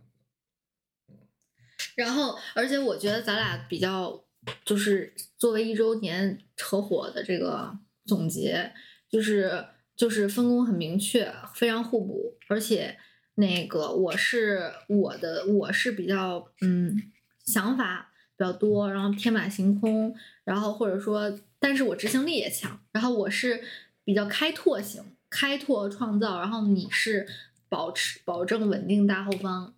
子。然后，而且我觉得咱俩比较，就是作为一周年合伙的这个总结，就是就是分工很明确，非常互补，而且那个我是我的我是比较嗯想法比较多，然后天马行空，然后或者说，但是我执行力也强，然后我是比较开拓型，开拓创造，然后你是保持保证稳定大后方。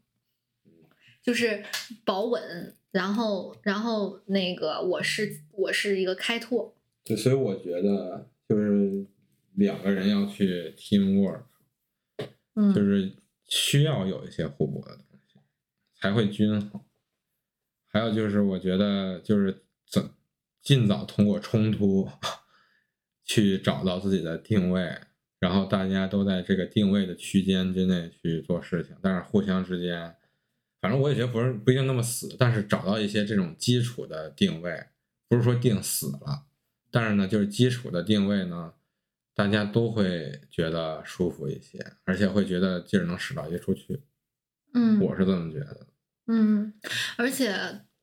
就是保稳，然后然后那个我是我是一个开拓，对，所以我觉得就是两个人要去 teamwork，就嗯是需要有一些互补的东西，才会均衡。还有就是，我觉得就是怎尽早通过冲突 去找到自己的定位，然后大家都在这个定位的区间之内去做事情，但是互相之间，反正我也觉得不是不一定那么死，但是找到一些这种基础的定位，不是说定死了，但是呢，就是基础的定位呢，大家都会觉得舒服一些，而且会觉得劲儿能使到一处去。嗯我是这么觉得。嗯，而且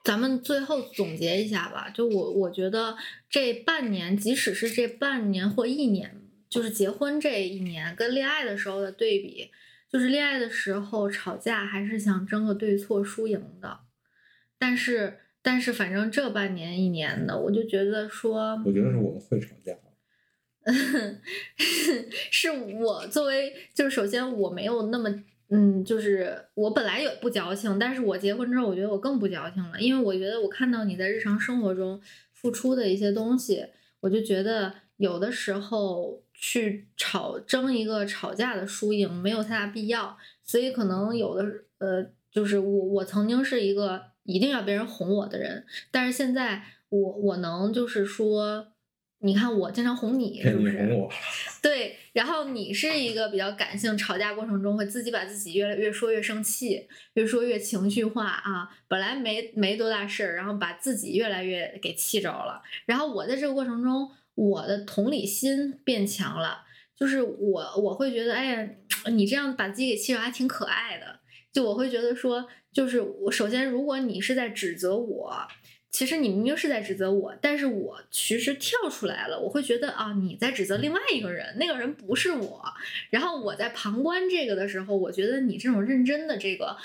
咱们最后总结一下吧，就我我觉得这半年，即使是这半年或一年，就是结婚这一年跟恋爱的时候的对比，就是恋爱的时候吵架还是想争个对错输赢的，但是但是反正这半年一年的，我就觉得说，我觉得是我们会吵架。是我作为，就是首先我没有那么，嗯，就是我本来也不矫情，但是我结婚之后，我觉得我更不矫情了，因为我觉得我看到你在日常生活中付出的一些东西，我就觉得有的时候去吵争一个吵架的输赢，没有太大必要。所以可能有的呃，就是我我曾经是一个一定要别人哄我的人，但是现在我我能就是说。你看我经常哄你，是不是？哄我。对，然后你是一个比较感性，吵架过程中会自己把自己越来越说越生气，越说越情绪化啊。本来没没多大事儿，然后把自己越来越给气着了。然后我在这个过程中，我的同理心变强了，就是我我会觉得，哎呀，你这样把自己给气着还挺可爱的。就我会觉得说，就是我首先，如果你是在指责我。其实你明明是在指责我，但是我其实跳出来了，我会觉得啊，你在指责另外一个人，那个人不是我。然后我在旁观这个的时候，我觉得你这种认真的这个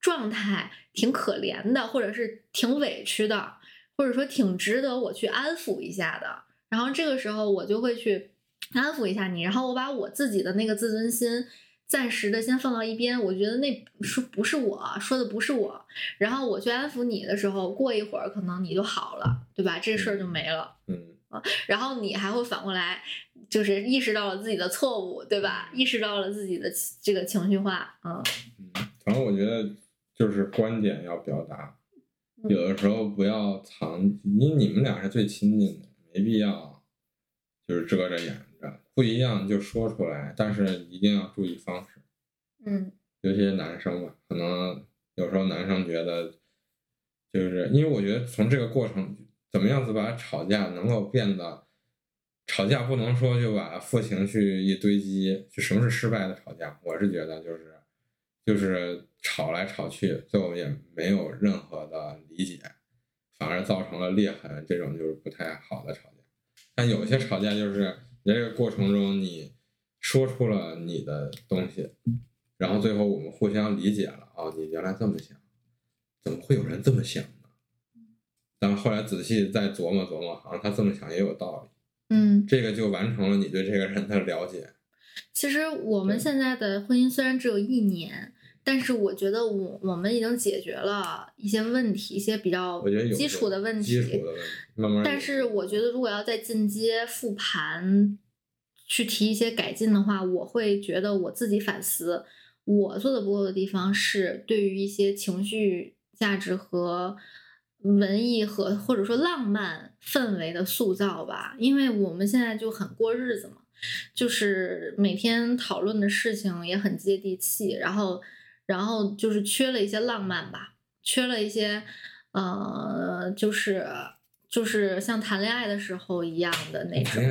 状态挺可怜的，或者是挺委屈的，或者说挺值得我去安抚一下的。然后这个时候我就会去安抚一下你，然后我把我自己的那个自尊心。暂时的先放到一边，我觉得那说不是我说的，不是我。然后我去安抚你的时候，过一会儿可能你就好了，对吧？这事儿就没了。嗯啊，然后你还会反过来，就是意识到了自己的错误，对吧？意识到了自己的这个情绪化。嗯嗯，反正我觉得就是观点要表达，有的时候不要藏，因为你们俩是最亲近的，没必要就是遮着掩。不一样就说出来，但是一定要注意方式。嗯，尤其是男生吧，可能有时候男生觉得，就是因为我觉得从这个过程，怎么样子把吵架能够变得，吵架不能说就把负情绪一堆积，就什么是失败的吵架？我是觉得就是，就是吵来吵去，最后也没有任何的理解，反而造成了裂痕，这种就是不太好的吵架。但有些吵架就是。在这个过程中，你说出了你的东西，然后最后我们互相理解了哦，你原来这么想，怎么会有人这么想呢？但后来仔细再琢磨琢磨，好像他这么想也有道理。嗯，这个就完成了你对这个人的了解。其实我们现在的婚姻虽然只有一年。但是我觉得我我们已经解决了一些问题，一些比较基础的问题。慢慢。但是我觉得，如果要再进阶复盘，去提一些改进的话，我会觉得我自己反思，我做的不够的地方是对于一些情绪价值和文艺和或者说浪漫氛围的塑造吧。因为我们现在就很过日子嘛，就是每天讨论的事情也很接地气，然后。然后就是缺了一些浪漫吧，缺了一些，呃，就是就是像谈恋爱的时候一样的那种，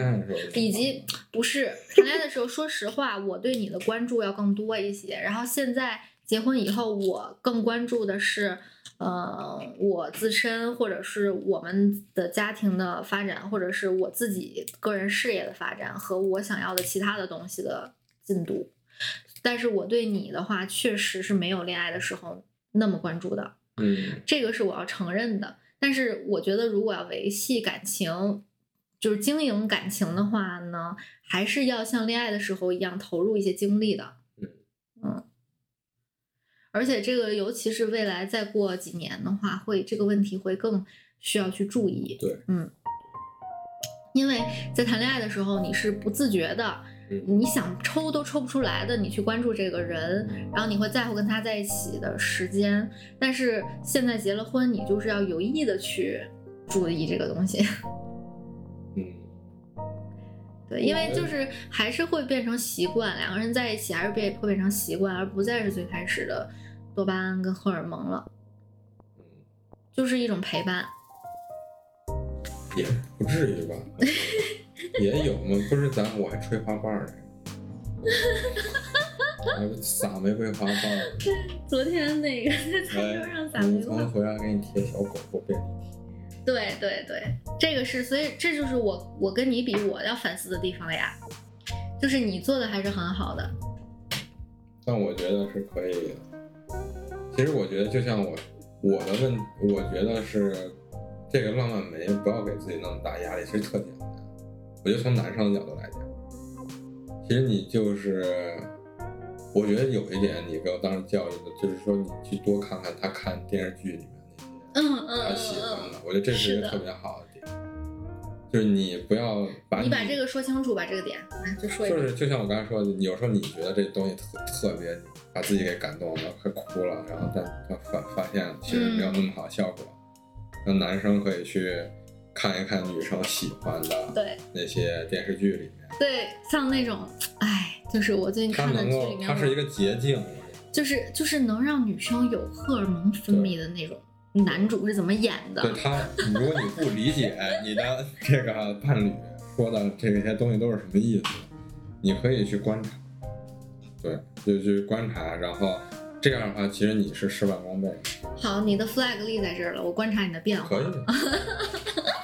以及不是谈恋爱的时候，说实话，我对你的关注要更多一些。然后现在结婚以后，我更关注的是，呃，我自身或者是我们的家庭的发展，或者是我自己个人事业的发展和我想要的其他的东西的进度。但是我对你的话，确实是没有恋爱的时候那么关注的，嗯，这个是我要承认的。但是我觉得，如果要维系感情，就是经营感情的话呢，还是要像恋爱的时候一样投入一些精力的，嗯嗯。而且这个，尤其是未来再过几年的话，会这个问题会更需要去注意，对，嗯，因为在谈恋爱的时候，你是不自觉的。你想抽都抽不出来的，你去关注这个人，然后你会在乎跟他在一起的时间。但是现在结了婚，你就是要有意的去注意这个东西。嗯，对，因为就是还是会变成习惯，两个人在一起还是变会变成习惯，而不再是最开始的多巴胺跟荷尔蒙了。就是一种陪伴。也不至于吧。也有嘛？不是咱我还吹花瓣呢，还 撒玫瑰花瓣。昨天那个在餐桌上撒玫瑰。回来给你贴小狗狗便利贴。对对对，这个是，所以这就是我我跟你比我要反思的地方呀，就是你做的还是很好的。但我觉得是可以的。其实我觉得就像我我的问，我觉得是这个浪漫没不要给自己那么大压力，其实特简单。我觉得从男生的角度来讲，其实你就是，我觉得有一点你给我当时教育的，就是说你去多看看他看电视剧里面那些，嗯嗯他喜欢的，我觉得这是一个特别好的点。就是你不要把你把这个说清楚，吧这个点，来就说一。就是就像我刚才说的，有时候你觉得这东西特特别，把自己给感动了，快哭了，然后但他发发现其实没有那么好的效果。那、男生可以去看一看女生喜欢的对那些电视剧里面，对，像那种，哎，就是我最近它看的能够剧里面，它是一个捷径。就是就是能让女生有荷尔蒙分泌的那种男主是怎么演的？对他，如果你不理解 你的这个伴侣说的这些东西都是什么意思，你可以去观察，对，就去观察，然后这样的话，其实你是事半功倍。好，你的 flag 立在这儿了，我观察你的变化可。以，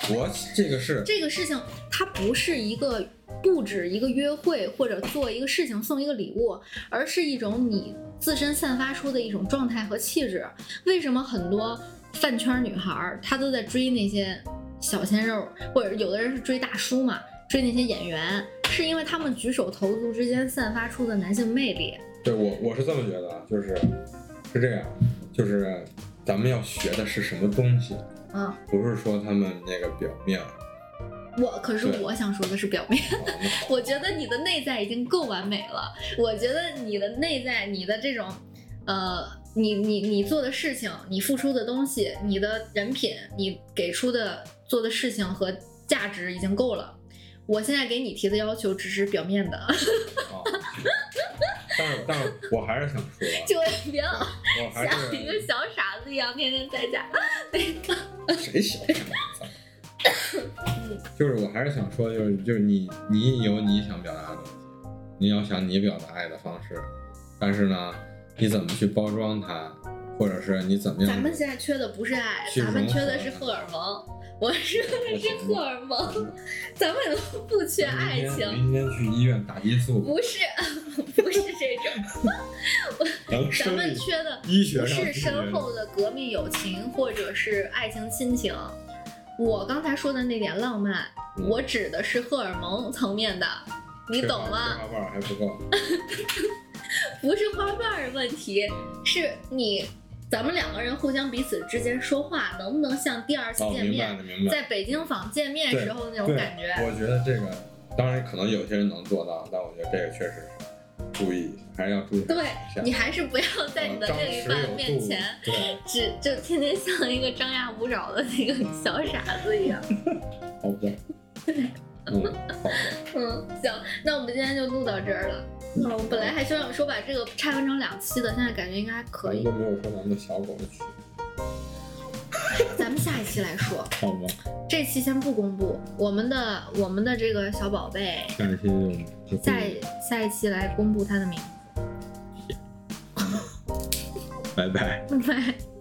我这个是这个事情它不是一个布置一个约会或者做一个事情送一个礼物，而是一种你自身散发出的一种状态和气质。为什么很多饭圈女孩儿她都在追那些小鲜肉，或者有的人是追大叔嘛，追那些演员，是因为他们举手投足之间散发出的男性魅力。对我我是这么觉得啊，就是是这样，就是咱们要学的是什么东西，嗯，不是说他们那个表面。我可是我想说的是表面。我觉得你的内在已经够完美了。我觉得你的内在，你的这种，呃，你你你做的事情，你付出的东西，你的人品，你给出的做的事情和价值已经够了。我现在给你提的要求只是表面的，啊，但是但是我还是想说，就别老像一个小傻子一样，天天在家。谁小傻子？就是我还是想说，就是就是你你有你想表达的东西，你要想你表达爱的方式，但是呢，你怎么去包装它，或者是你怎么样？咱们现在缺的不是爱，去咱们缺的是荷尔蒙。我说的是 荷尔蒙，咱们都不缺爱情。明天去医院打激素，不是，不是这种，能咱们缺的医学不是深厚的革命友情或者是爱情亲情。我刚才说的那点浪漫，嗯我指的是荷尔蒙层面的，你懂吗？花瓣还不够，不是花瓣儿的问题，是你咱们两个人互相彼此之间说话，能不能像第二次哦，见面。在北京坊见面时候那种感觉？我觉得这个，当然可能有些人能做到，但我觉得这个确实是注意，还是要注意。对你还是不要在你的另一半面前。对，只就天天像一个张牙舞爪的那个小傻子一样。好的，嗯，行，那我们今天就录到这儿了。嗯，我本来还想说把这个拆分成两期的，现在感觉应该还可以咱们都。没有说咱们的小狗的曲，咱们下一期来说，好吗？这期先不公布。我们的我们的这个小宝贝，下一期就就下一下一期来公布他的名字。拜拜。拜拜。